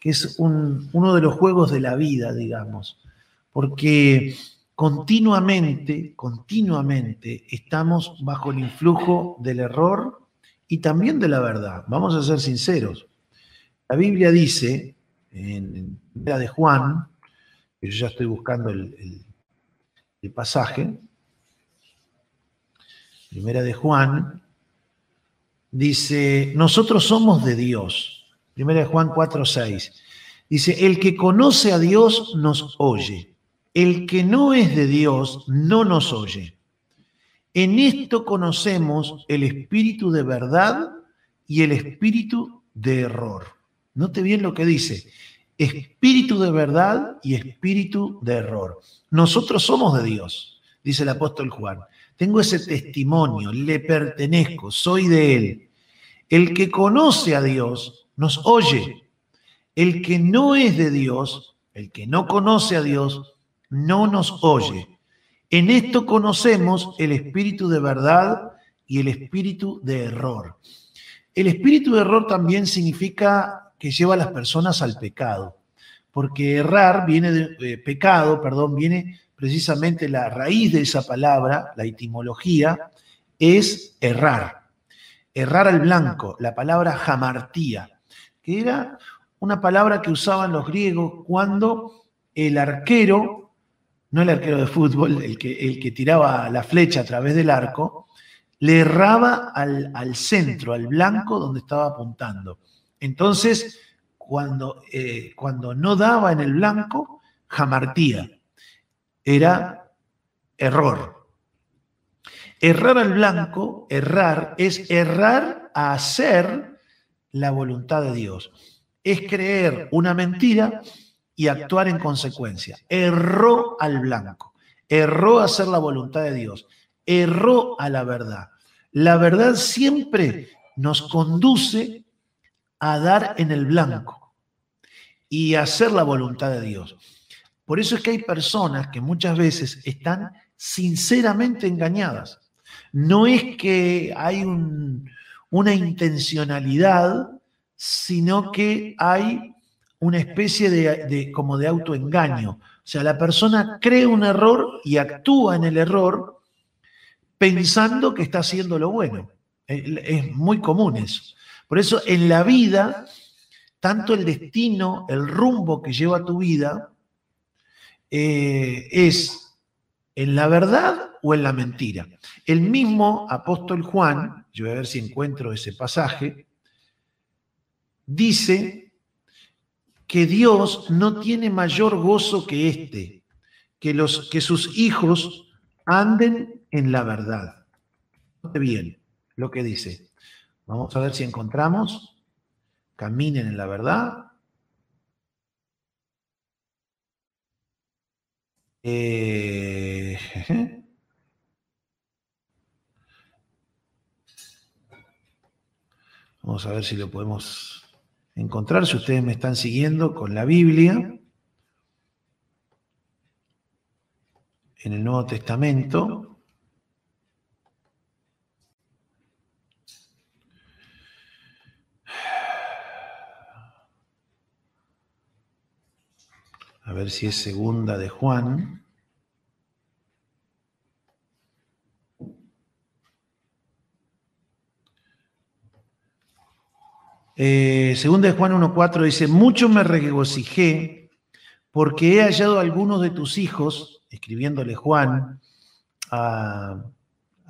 que es un- uno de los juegos de la vida, digamos, porque continuamente, continuamente estamos bajo el influjo del error y también de la verdad. Vamos a ser sinceros. La Biblia dice, en, Primera de Juan, que yo ya estoy buscando el- el pasaje, Primera de Juan, dice, nosotros somos de Dios. Primera de Juan 4, 6. Dice, el que conoce a Dios nos oye. El que no es de Dios no nos oye. En esto conocemos el espíritu de verdad y el espíritu de error. Note bien lo que dice. Espíritu de verdad y espíritu de error. Nosotros somos de Dios, dice el apóstol Juan. Tengo ese testimonio, le pertenezco, soy de Él. El que conoce a Dios nos oye. El que no es de Dios, el que no conoce a Dios, no nos oye. En esto conocemos el espíritu de verdad y el espíritu de error. El espíritu de error también significa que lleva a las personas al pecado, porque errar viene de eh, pecado, perdón, viene precisamente la raíz de esa palabra, la etimología, es errar. Errar al blanco, la palabra jamartía, que era una palabra que usaban los griegos cuando el arquero, no el arquero de fútbol, el que, el que tiraba la flecha a través del arco, le erraba al, al centro, al blanco donde estaba apuntando. Entonces, cuando, eh, cuando no daba en el blanco, jamartía. Era error. Errar al blanco, errar, es errar a hacer la voluntad de Dios. Es creer una mentira y actuar en consecuencia. Erró al blanco. Erró a hacer la voluntad de Dios. Erró a la verdad. La verdad siempre nos conduce a dar en el blanco y a hacer la voluntad de Dios. Por eso es que hay personas que muchas veces están sinceramente engañadas. No es que hay un- una intencionalidad, sino que hay una especie de, de- como de autoengaño. O sea, la persona cree un error y actúa en el error pensando que está haciendo lo bueno. Eh, Es muy común eso. Por eso en la vida, tanto el destino, el rumbo que lleva tu vida, eh, es en la verdad o en la mentira. El mismo apóstol Juan, yo voy a ver si encuentro ese pasaje, dice que Dios no tiene mayor gozo que este, que, los, que sus hijos anden en la verdad. Note bien lo que dice. Vamos a ver si encontramos. Caminen en la verdad. Eh, Vamos a ver si lo podemos encontrar, si ustedes me están siguiendo con la Biblia, en el Nuevo Testamento. A ver si es segunda de Juan. Eh, segunda de Juan 1.4 dice, mucho me regocijé porque he hallado a algunos de tus hijos, escribiéndole Juan a,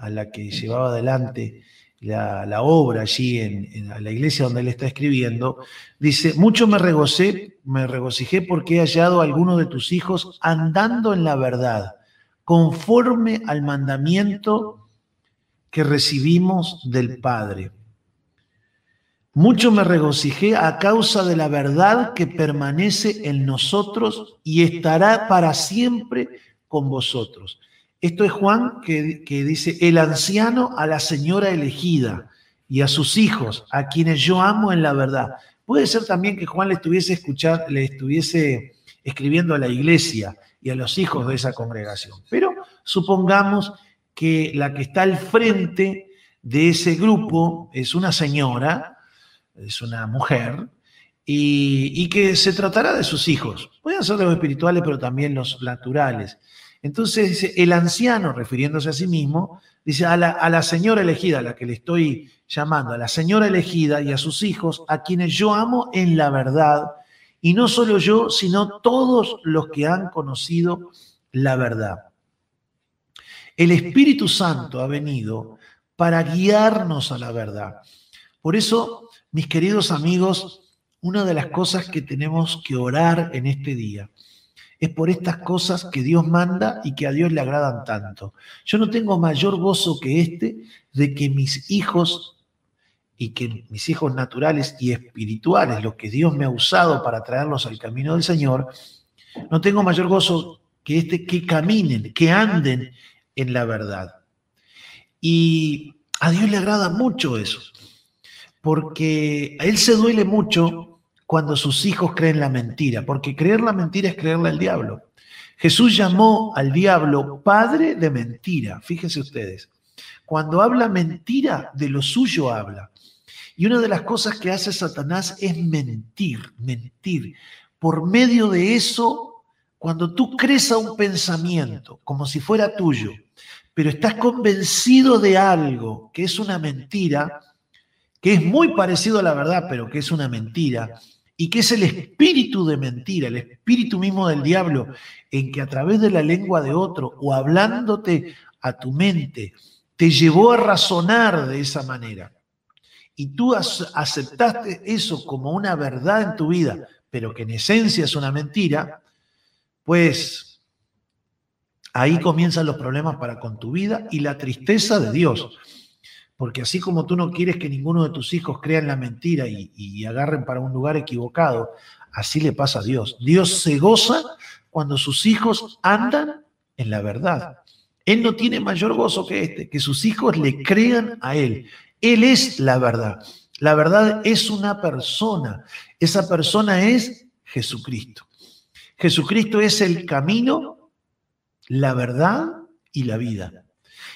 la que llevaba adelante la, obra allí en, en, la iglesia donde él está escribiendo, dice, mucho me regocé, me regocijé porque he hallado a algunos de tus hijos andando en la verdad, conforme al mandamiento que recibimos del Padre. Mucho me regocijé a causa de la verdad que permanece en nosotros y estará para siempre con vosotros. Esto es Juan que, que, dice, el anciano a la señora elegida y a sus hijos, a quienes yo amo en la verdad. Puede ser también que Juan le estuviese, escuchando, le estuviese escribiendo a la iglesia y a los hijos de esa congregación. Pero supongamos que la que está al frente de ese grupo es una señora, es una mujer, y, y, que se tratará de sus hijos. Pueden ser los espirituales, pero también los naturales. Entonces el anciano, refiriéndose a sí mismo, dice a la, a la, señora elegida, a la que le estoy llamando, a la señora elegida y a sus hijos, a quienes yo amo en la verdad, y no solo yo, sino todos los que han conocido la verdad. El Espíritu Santo ha venido para guiarnos a la verdad. Por eso, mis queridos amigos, una de las cosas que tenemos que orar en este día es por estas cosas que Dios manda y que a Dios le agradan tanto. Yo no tengo mayor gozo que este de que mis hijos y que mis hijos naturales y espirituales, los que Dios me ha usado para traerlos al camino del Señor, no tengo mayor gozo que este que caminen, que anden en la verdad. Y a Dios le agrada mucho eso, porque a Él se duele mucho cuando sus hijos creen la mentira, porque creer la mentira es creerle al diablo. Jesús llamó al diablo padre de mentira, fíjense ustedes. Cuando habla mentira, de lo suyo habla. Y una de las cosas que hace Satanás es mentir, mentir. Por medio de eso, cuando tú crees a un pensamiento como si fuera tuyo, pero estás convencido de algo que es una mentira, que es muy parecido a la verdad, pero que es una mentira, y que es el espíritu de mentira, el espíritu mismo del diablo, en que a través de la lengua de otro o hablándote a tu mente, te llevó a razonar de esa manera. Y tú aceptaste eso como una verdad en tu vida, pero que en esencia es una mentira, pues ahí comienzan los problemas para con tu vida y la tristeza de Dios. Porque así como tú no quieres que ninguno de tus hijos crea en la mentira y, y, agarren para un lugar equivocado, así le pasa a Dios. Dios se goza cuando sus hijos andan en la verdad. Él no tiene mayor gozo que este, que sus hijos le crean a Él. Él es la verdad. La verdad es una persona. Esa persona es Jesucristo. Jesucristo es el camino, la verdad y la vida.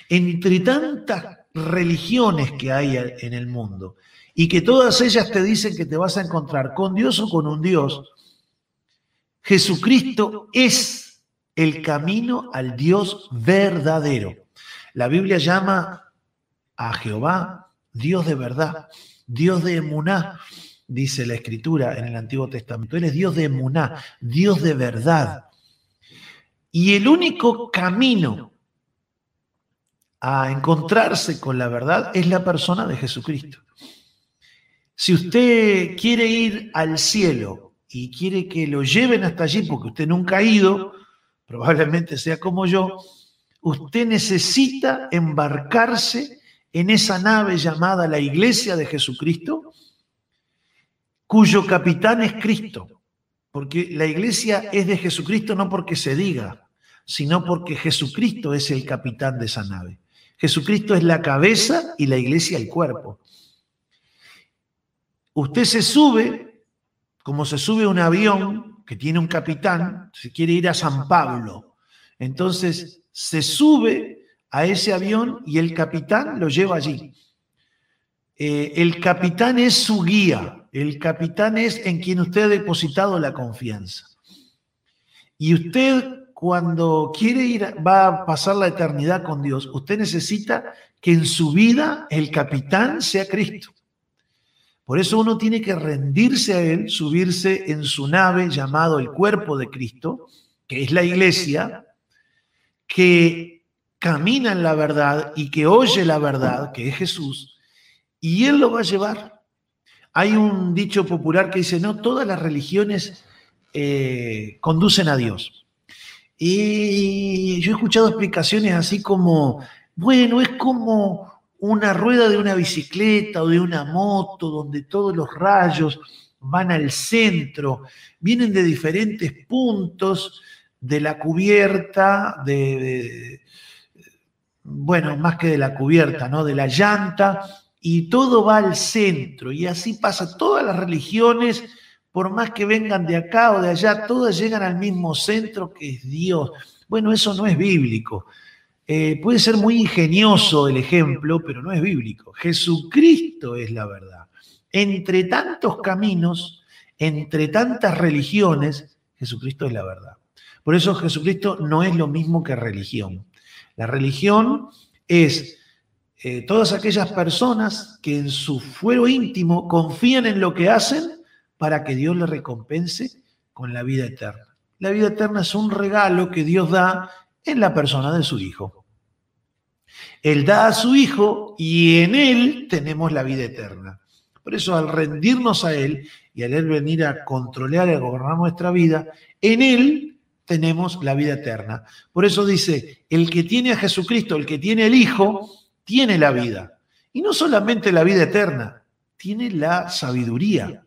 Entre tantas religiones que hay en el mundo y que todas ellas te dicen que te vas a encontrar con Dios o con un Dios, Jesucristo es el camino al Dios verdadero. La Biblia llama a Jehová Dios de verdad, Dios de emuná, dice la escritura en el Antiguo Testamento. Él es Dios de emuná, Dios de verdad. Y el único camino a encontrarse con la verdad es la persona de Jesucristo. Si usted quiere ir al cielo y quiere que lo lleven hasta allí porque usted nunca ha ido, probablemente sea como yo, usted necesita embarcarse en esa nave llamada la Iglesia de Jesucristo, cuyo capitán es Cristo. Porque la iglesia es de Jesucristo no porque se diga, sino porque Jesucristo es el capitán de esa nave. Jesucristo es la cabeza y la iglesia el cuerpo. Usted se sube como se sube un avión que tiene un capitán, se quiere ir a San Pablo. Entonces se sube a ese avión y el capitán lo lleva allí. Eh, el capitán es su guía, el capitán es en quien usted ha depositado la confianza. Y usted cuando quiere ir, va a pasar la eternidad con Dios, usted necesita que en su vida el capitán sea Cristo. Por eso uno tiene que rendirse a Él, subirse en su nave llamado el cuerpo de Cristo, que es la iglesia, que camina en la verdad y que oye la verdad, que es Jesús, y Él lo va a llevar. Hay un dicho popular que dice, no, todas las religiones eh, conducen a Dios. Y yo he escuchado explicaciones así como, bueno, es como una rueda de una bicicleta o de una moto donde todos los rayos van al centro, vienen de diferentes puntos de la cubierta, de, bueno, más que de la cubierta, ¿no? De la llanta, y todo va al centro. Y así pasa. Todas las religiones, por más que vengan de acá o de allá, todas llegan al mismo centro que es Dios. Bueno, eso no es bíblico. Eh, puede ser muy ingenioso el ejemplo, pero no es bíblico. Jesucristo es la verdad. Entre tantos caminos, entre tantas religiones, Jesucristo es la verdad. Por eso Jesucristo no es lo mismo que religión. La religión es eh, todas aquellas personas que en su fuero íntimo confían en lo que hacen para que Dios les recompense con la vida eterna. La vida eterna es un regalo que Dios da en la persona de su Hijo. Él da a su Hijo y en Él tenemos la vida eterna. Por eso al rendirnos a Él y al Él venir a controlar y a gobernar nuestra vida, en Él tenemos la vida eterna. Por eso dice, el que tiene a Jesucristo, el que tiene el Hijo, tiene la vida. Y no solamente la vida eterna, tiene la sabiduría.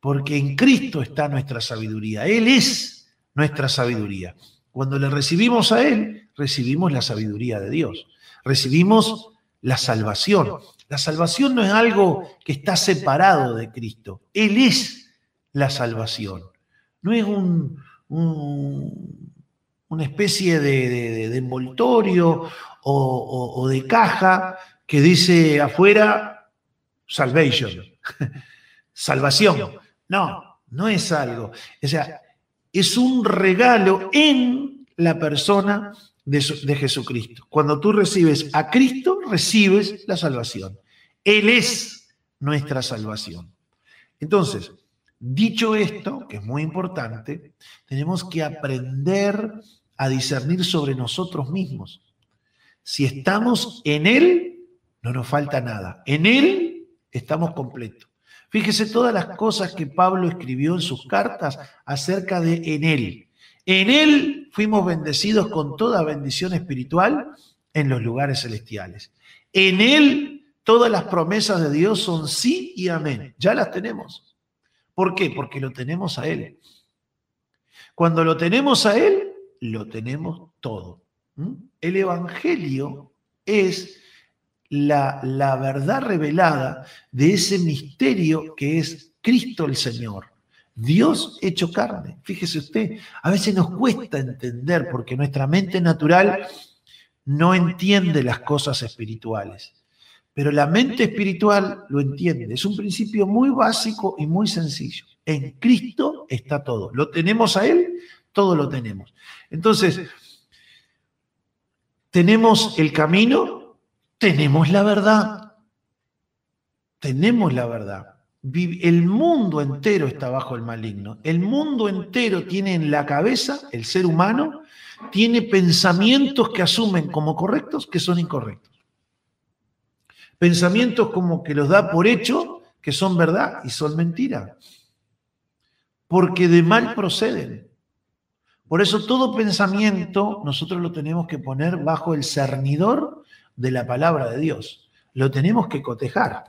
Porque en Cristo está nuestra sabiduría. Él es nuestra sabiduría. Cuando le recibimos a Él, recibimos la sabiduría de Dios. Recibimos la salvación. La salvación no es algo que está separado de Cristo. Él es la salvación. No es un, una especie de, envoltorio o, o de caja que dice afuera salvation, salvación. No, no es algo. O sea, es un regalo en la persona de, Jesucristo. Cuando tú recibes a Cristo, recibes la salvación. Él es nuestra salvación. Entonces, dicho esto, que es muy importante, tenemos que aprender a discernir sobre nosotros mismos. Si estamos en Él, no nos falta nada. En Él estamos completos. Fíjese todas las cosas que Pablo escribió en sus cartas acerca de en Él. En Él fuimos bendecidos con toda bendición espiritual en los lugares celestiales. En Él todas las promesas de Dios son sí y amén. Ya las tenemos. ¿Por qué? Porque lo tenemos a Él. Cuando lo tenemos a Él, lo tenemos todo. ¿Mm? El Evangelio es la, la verdad revelada de ese misterio que es Cristo el Señor. Dios hecho carne. Fíjese usted, a veces nos cuesta entender porque nuestra mente natural no entiende las cosas espirituales. Pero la mente espiritual lo entiende. Es un principio muy básico y muy sencillo. En Cristo está todo. Lo tenemos a Él, todo lo tenemos. Entonces, tenemos el camino, tenemos la verdad. Tenemos la verdad. El mundo entero está bajo el maligno. El mundo entero tiene en la cabeza, el ser humano, tiene pensamientos que asumen como correctos que son incorrectos. Pensamientos como que los da por hecho que son verdad y son mentira. Porque de mal proceden. Por eso todo pensamiento nosotros lo tenemos que poner bajo el cernidor de la palabra de Dios. Lo tenemos que cotejar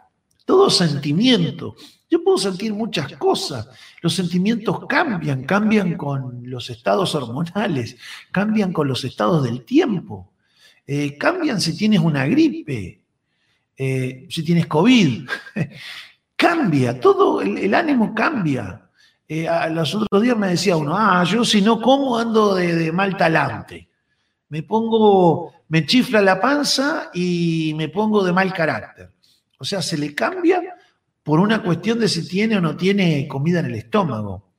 todo sentimiento. Yo puedo sentir muchas cosas. Los sentimientos cambian, cambian con los estados hormonales, cambian con los estados del tiempo, eh, cambian si tienes una gripe, eh, si tienes COVID. cambia, todo el, ánimo cambia. eh, a los otros días me decía uno, ah, yo si no como ando de, de mal talante. Me pongo, me chifla la panza y me pongo de mal carácter. O sea, se le cambia por una cuestión de si tiene o no tiene comida en el estómago.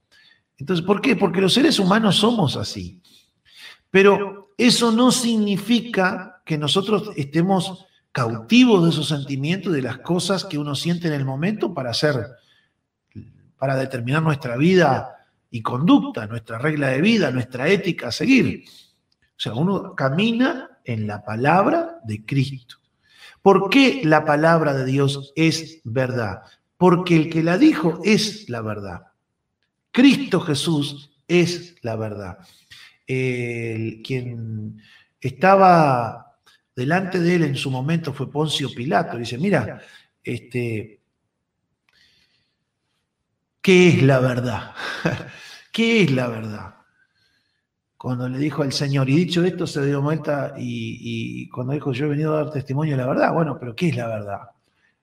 Entonces, ¿por qué? Porque los seres humanos somos así. Pero eso no significa que nosotros estemos cautivos de esos sentimientos, de las cosas que uno siente en el momento para hacer, para determinar nuestra vida y conducta, nuestra regla de vida, nuestra ética a seguir. Sea, uno camina en la palabra de Cristo. ¿Por qué la palabra de Dios es verdad? Porque el que la dijo es la verdad. Cristo Jesús es la verdad. El, quien estaba delante de él en su momento fue Poncio Pilato. Dice, mira, este, ¿qué es la verdad? ¿Qué es la verdad? Cuando le dijo al Señor, y dicho esto se dio vuelta y, cuando dijo, yo he venido a dar testimonio de la verdad, bueno, pero ¿qué es la verdad?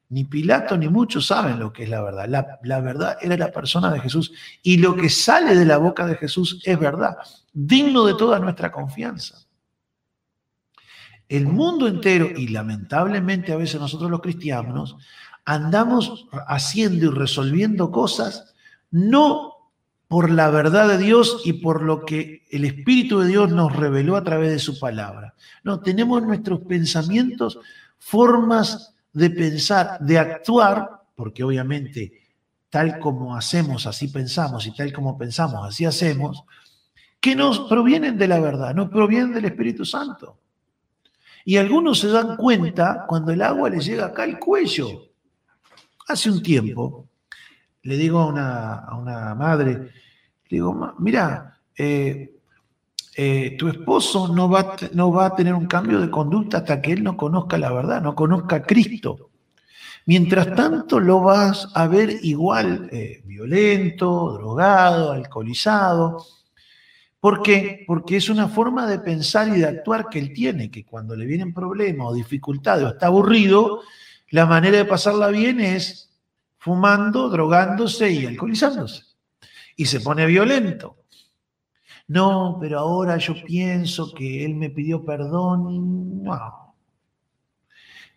Ni Pilato ni muchos saben lo que es la verdad. La, la, verdad era la persona de Jesús y lo que sale de la boca de Jesús es verdad, digno de toda nuestra confianza. El mundo entero, y lamentablemente a veces nosotros los cristianos, andamos haciendo y resolviendo cosas no por la verdad de Dios y por lo que el Espíritu de Dios nos reveló a través de su palabra. No, tenemos nuestros pensamientos, formas de pensar, de actuar, porque obviamente tal como hacemos, así pensamos, y tal como pensamos, así hacemos, que nos provienen de la verdad, nos provienen del Espíritu Santo. Y algunos se dan cuenta cuando el agua les llega acá al cuello. Hace un tiempo, le digo a una, a una madre, le digo, mira, eh, eh, tu esposo no va, no va a tener un cambio de conducta hasta que él no conozca la verdad, no conozca a Cristo. Mientras tanto lo vas a ver igual eh, violento, drogado, alcoholizado. ¿Por qué? Porque es una forma de pensar y de actuar que él tiene, que cuando le vienen problemas o dificultades o está aburrido, la manera de pasarla bien es fumando, drogándose y alcoholizándose. Y se pone violento. No, pero ahora yo pienso que él me pidió perdón. No.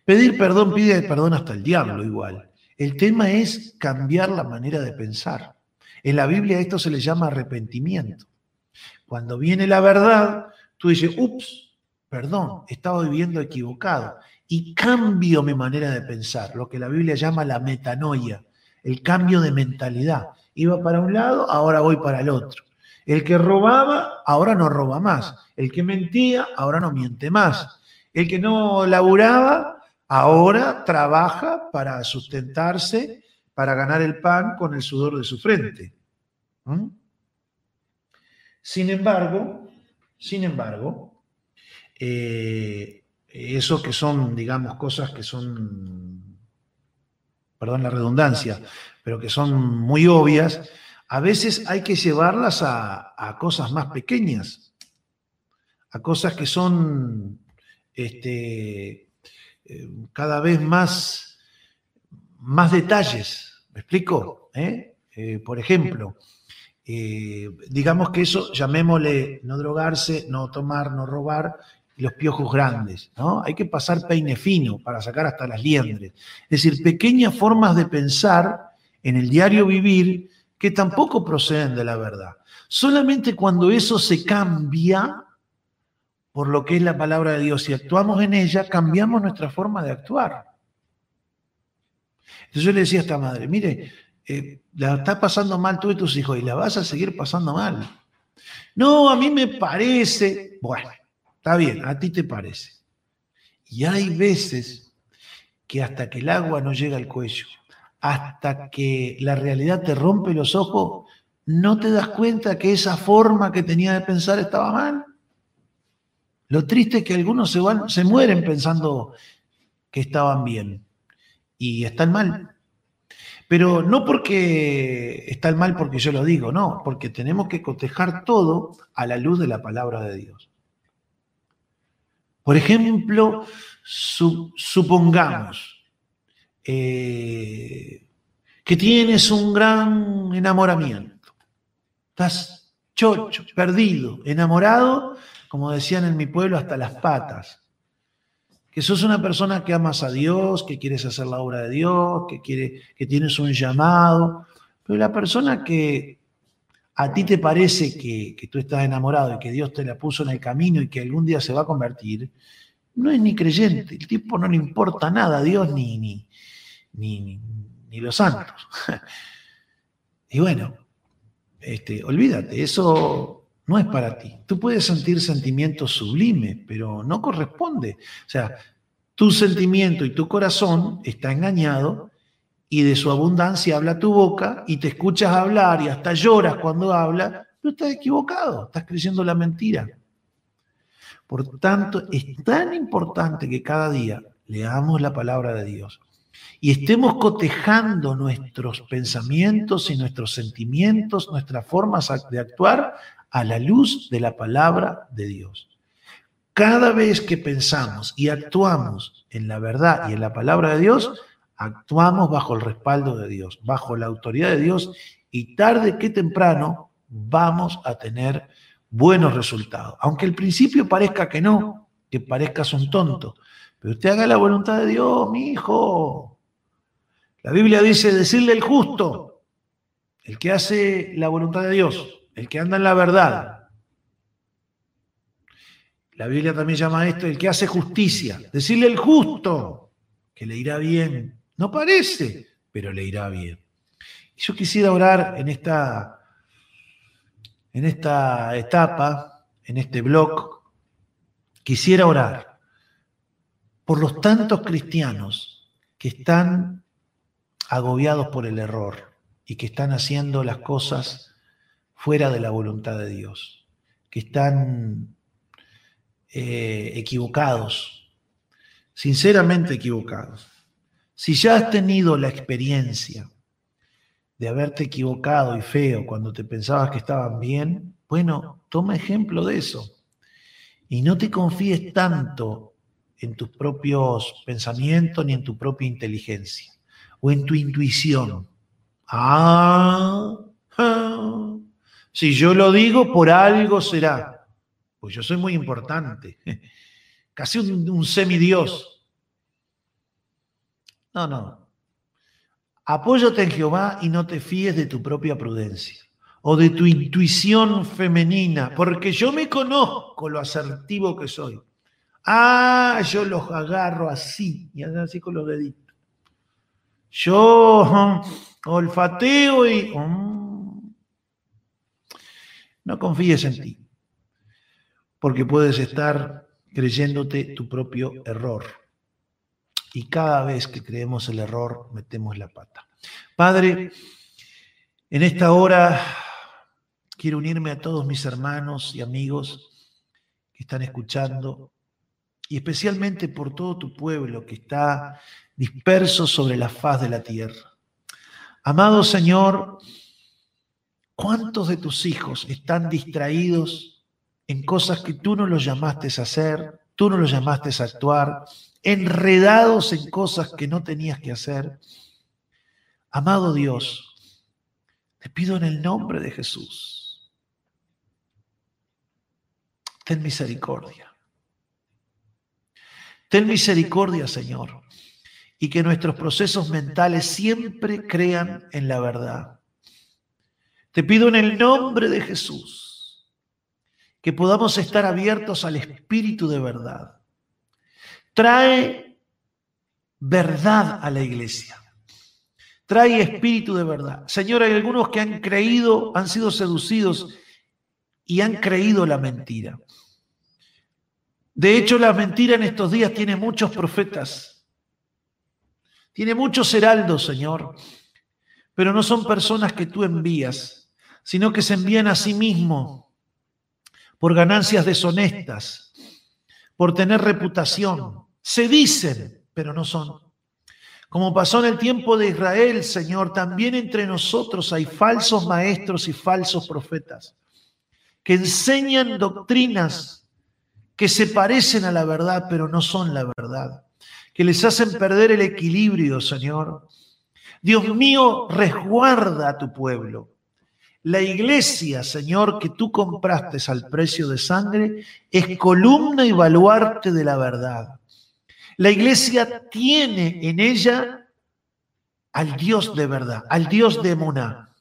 Pedir perdón pide perdón hasta el diablo igual. El tema es cambiar la manera de pensar. En la Biblia esto se le llama arrepentimiento. Cuando viene la verdad, tú dices, ups, perdón, estaba viviendo equivocado. Y cambio mi manera de pensar, lo que la Biblia llama la metanoia, el cambio de mentalidad. Iba para un lado, ahora voy para el otro. El que robaba, ahora no roba más. El que mentía, ahora no miente más. El que no laburaba, ahora trabaja para sustentarse, para ganar el pan con el sudor de su frente. ¿Mm? Sin embargo, sin embargo, eh, eso que son, digamos, cosas que son, perdón la redundancia, pero que son muy obvias, a veces hay que llevarlas a, cosas más pequeñas, a cosas que son este, eh, cada vez más, más detalles. ¿Me explico? ¿Eh? Eh, por ejemplo, digamos que eso, llamémosle no drogarse, no tomar, no robar, los piojos grandes, ¿no? Hay que pasar peine fino para sacar hasta las liendres. Es decir, pequeñas formas de pensar en el diario vivir que tampoco proceden de la verdad. Solamente cuando eso se cambia por lo que es la palabra de Dios y actuamos en ella, cambiamos nuestra forma de actuar. Entonces yo le decía a esta madre, mire, eh, la está pasando mal tú y tus hijos y la vas a seguir pasando mal. No, a mí me parece, bueno, está bien, a ti te parece. Y hay veces que hasta que el agua no llega al cuello, hasta que la realidad te rompe los ojos, no te das cuenta que esa forma que tenía de pensar estaba mal. Lo triste es que algunos se, van, se mueren pensando que estaban bien y están mal. Pero no porque están mal porque yo lo digo, no, porque tenemos que cotejar todo a la luz de la palabra de Dios. Por ejemplo, su, supongamos eh, que tienes un gran enamoramiento Estás chocho, perdido, enamorado, como decían en mi pueblo, hasta las patas. Que sos una persona que amas a Dios, que quieres hacer la obra de Dios, que, quiere, que tienes un llamado. Pero la persona que a ti te parece que, tú estás enamorado y que Dios te la puso en el camino y que algún día se va a convertir, no es ni creyente. El tipo no le importa nada a Dios ni, ni, ni, ni- ni los santos. Y bueno, este, olvídate, eso no es para ti. Tú puedes sentir sentimientos sublimes, pero no corresponde. O sea, tu sentimiento y tu corazón está engañado y de su abundancia habla tu boca y te escuchas hablar y hasta lloras cuando habla, pero estás equivocado, estás creyendo la mentira. Por tanto, es tan importante que cada día leamos la palabra de Dios y estemos cotejando nuestros pensamientos y nuestros sentimientos, nuestras formas de actuar a la luz de la palabra de Dios. Cada vez que pensamos y actuamos en la verdad y en la palabra de Dios, actuamos bajo el respaldo de Dios, bajo la autoridad de Dios y tarde que temprano vamos a tener buenos resultados. Aunque al principio parezca que no, que parezcas un tonto, pero usted haga la voluntad de Dios, mi hijo. La Biblia dice decirle el justo, el que hace la voluntad de Dios, el que anda en la verdad. La Biblia también llama a esto el que hace justicia, decirle el justo, que le irá bien. No parece, pero le irá bien. Yo quisiera orar en esta, en esta etapa, en este blog, quisiera orar por los tantos cristianos que están agobiados por el error y que están haciendo las cosas fuera de la voluntad de Dios, que están eh, equivocados, sinceramente equivocados. Si ya has tenido la experiencia de haberte equivocado y feo cuando te pensabas que estaban bien, bueno, toma ejemplo de eso. Y no te confíes tanto en tus propios pensamientos ni en tu propia inteligencia o en tu intuición. Ah, ah, si yo lo digo, por algo será. Pues yo soy muy importante, casi un, un semidios. No, no. Apóyate en Jehová y no te fíes de tu propia prudencia o de tu intuición femenina, porque yo me conozco lo asertivo que soy. Ah, yo los agarro así, y así con los deditos. Yo mm, olfateo y... mm. No confíes en ti, porque puedes estar creyéndote tu propio error. Y cada vez que creemos el error, metemos la pata. Padre, en esta hora quiero unirme a todos mis hermanos y amigos que están escuchando, y especialmente por todo tu pueblo que está disperso sobre la faz de la tierra. Amado Señor, ¿cuántos de tus hijos están distraídos en cosas que tú no los llamaste a hacer, tú no los llamaste a actuar, enredados en cosas que no tenías que hacer? Amado Dios, te pido en el nombre de Jesús, ten misericordia. Ten misericordia, Señor, y que nuestros procesos mentales siempre crean en la verdad. Te pido en el nombre de Jesús que podamos estar abiertos al Espíritu de verdad. Trae verdad a la iglesia. Trae espíritu de verdad. Señor, hay algunos que han creído, han sido seducidos y han creído la mentira. De hecho, la mentira en estos días tiene muchos profetas. Tiene muchos heraldos, Señor. Pero no son personas que tú envías, sino que se envían a sí mismos por ganancias deshonestas, por tener reputación. Se dicen, pero no son. Como pasó en el tiempo de Israel, Señor, también entre nosotros hay falsos maestros y falsos profetas que enseñan doctrinas que se parecen a la verdad, pero no son la verdad, que les hacen perder el equilibrio, Señor. Dios mío, resguarda a tu pueblo. La iglesia, Señor, que tú compraste al precio de sangre, es columna y baluarte de la verdad. La iglesia tiene en ella al Dios de verdad, al Dios de Muná,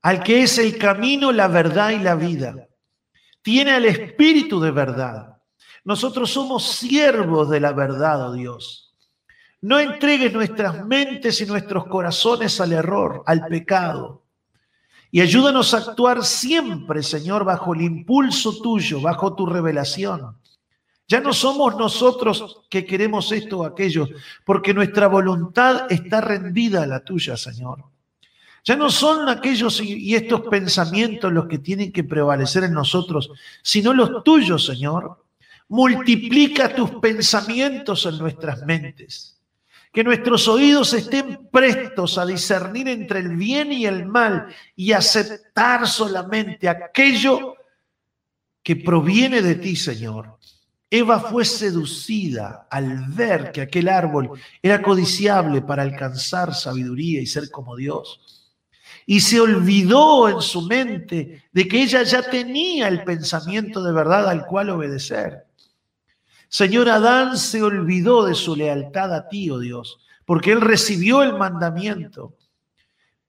al que es el camino, la verdad y la vida. Tiene al Espíritu de verdad. Nosotros somos siervos de la verdad, oh Dios. No entregues nuestras mentes y nuestros corazones al error, al pecado y ayúdanos a actuar siempre, Señor, bajo el impulso tuyo, bajo tu revelación. Ya no somos nosotros que queremos esto o aquello, porque nuestra voluntad está rendida a la tuya, Señor. Ya no son aquellos y estos pensamientos los que tienen que prevalecer en nosotros, sino los tuyos, Señor. Multiplica tus pensamientos en nuestras mentes que nuestros oídos estén prestos a discernir entre el bien y el mal y aceptar solamente aquello que proviene de ti, Señor. Eva fue seducida al ver que aquel árbol era codiciable para alcanzar sabiduría y ser como Dios. Y se olvidó en su mente de que ella ya tenía el pensamiento de verdad al cual obedecer. Señor Adán se olvidó de su lealtad a ti, oh Dios, porque él recibió el mandamiento,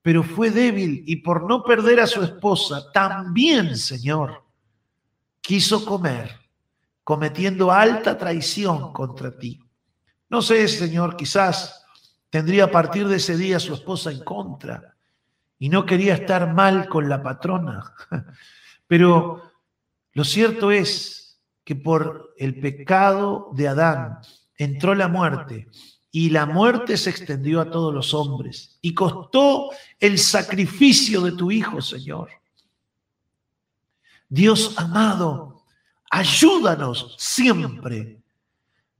pero fue débil y por no perder a su esposa, también, Señor, quiso comer, cometiendo alta traición contra ti. No sé, Señor, quizás tendría a partir de ese día su esposa en contra y no quería estar mal con la patrona. Pero lo cierto es que por el pecado de Adán entró la muerte y la muerte se extendió a todos los hombres y costó el sacrificio de tu Hijo, Señor. Dios amado, ayúdanos siempre,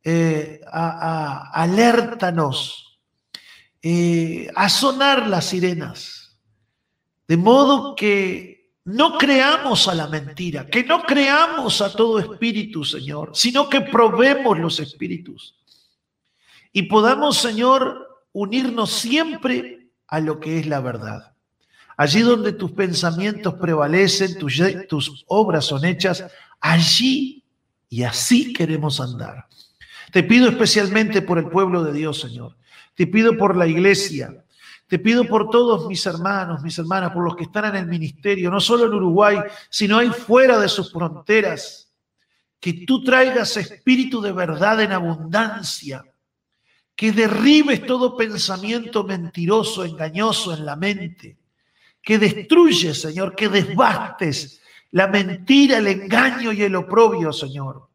eh, a, alértanos eh, a sonar las sirenas, de modo que no creamos a la mentira, que no creamos a todo espíritu, Señor, sino que probemos los espíritus. Y podamos, Señor, unirnos siempre a lo que es la verdad. Allí donde tus pensamientos prevalecen, tus, tus obras son hechas, allí y así queremos andar. Te pido especialmente por el pueblo de Dios, Señor. Te pido por la iglesia, te pido por todos mis hermanos, mis hermanas, por los que están en el ministerio, no solo en Uruguay, sino ahí fuera de sus fronteras, que tú traigas espíritu de verdad en abundancia, que derribes todo pensamiento mentiroso, engañoso en la mente, que destruyes, Señor, que desbastes la mentira, el engaño y el oprobio, Señor.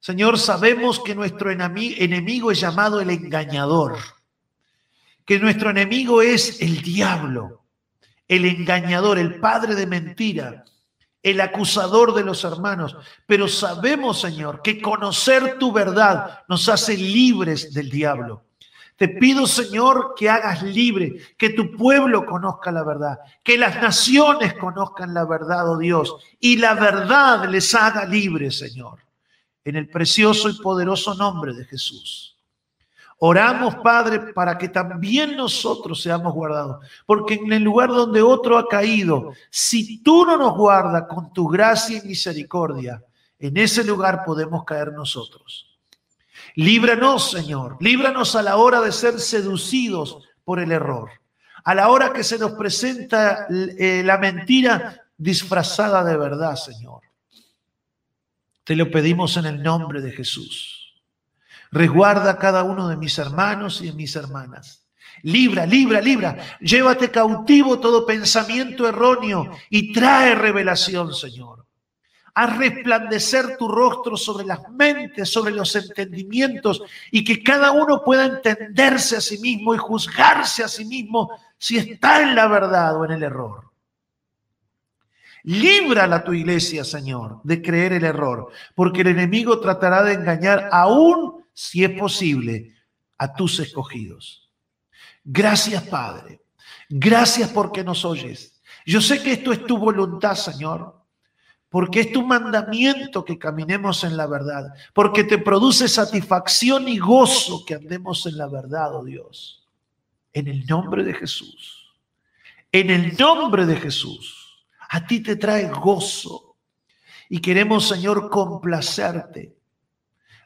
Señor, sabemos que nuestro enemigo es llamado el engañador que nuestro enemigo es el diablo, el engañador, el padre de mentira, el acusador de los hermanos. Pero sabemos, Señor, que conocer tu verdad nos hace libres del diablo. Te pido, Señor, que hagas libre, que tu pueblo conozca la verdad, que las naciones conozcan la verdad, oh Dios, y la verdad les haga libres, Señor. En el precioso y poderoso nombre de Jesús. Oramos, Padre, para que también nosotros seamos guardados. Porque en el lugar donde otro ha caído, si tú no nos guardas con tu gracia y misericordia, en ese lugar podemos caer nosotros. Líbranos, Señor, líbranos a la hora de ser seducidos por el error, a la hora que se nos presenta eh, la mentira disfrazada de verdad, Señor. Te lo pedimos en el nombre de Jesús. Resguarda a cada uno de mis hermanos y de mis hermanas. Libra, libra, libra. Llévate cautivo todo pensamiento erróneo y trae revelación, Señor. Haz resplandecer tu rostro sobre las mentes, sobre los entendimientos y que cada uno pueda entenderse a sí mismo y juzgarse a sí mismo si está en la verdad o en el error. Líbrala a tu iglesia, Señor, de creer el error, porque el enemigo tratará de engañar aún si es posible, a tus escogidos. Gracias, Padre. Gracias porque nos oyes. Yo sé que esto es tu voluntad, Señor, porque es tu mandamiento que caminemos en la verdad, porque te produce satisfacción y gozo que andemos en la verdad, oh Dios. En el nombre de Jesús. En el nombre de Jesús, a ti te trae gozo. Y queremos, Señor, complacerte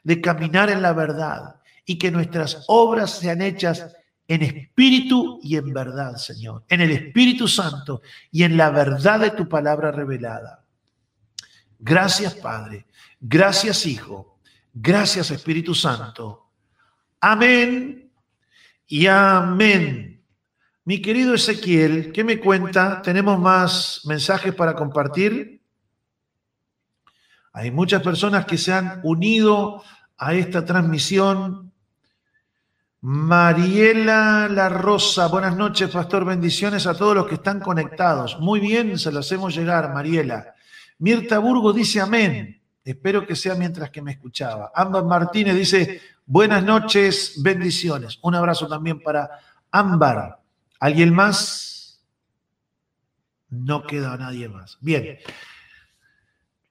de caminar en la verdad y que nuestras obras sean hechas en espíritu y en verdad, Señor, en el Espíritu Santo y en la verdad de tu palabra revelada. Gracias, Padre. Gracias, Hijo. Gracias, Espíritu Santo. Amén y amén. Mi querido Ezequiel, ¿qué me cuenta? ¿Tenemos más mensajes para compartir? Hay muchas personas que se han unido a esta transmisión. Mariela La Rosa, buenas noches, pastor. Bendiciones a todos los que están conectados. Muy bien, se lo hacemos llegar, Mariela. Mirta Burgo dice amén. Espero que sea mientras que me escuchaba. Ámbar Martínez dice buenas noches, bendiciones. Un abrazo también para Ámbar. ¿Alguien más? No queda nadie más. Bien.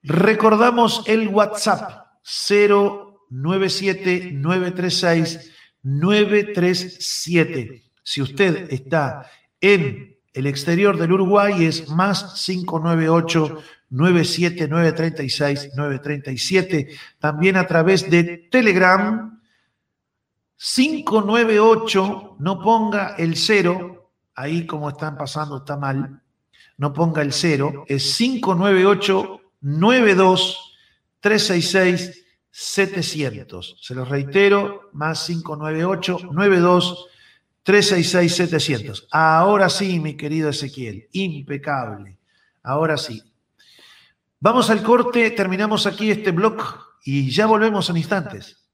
Recordamos el WhatsApp 097 936 937. Si usted está en el exterior del Uruguay es más 598 97936 937. También a través de Telegram 598, no ponga el cero, ahí como están pasando está mal, no ponga el cero, es 598 92 366 700. Se los reitero, más 598 92 366 700. Ahora sí, mi querido Ezequiel, impecable. Ahora sí. Vamos al corte, terminamos aquí este blog y ya volvemos en instantes.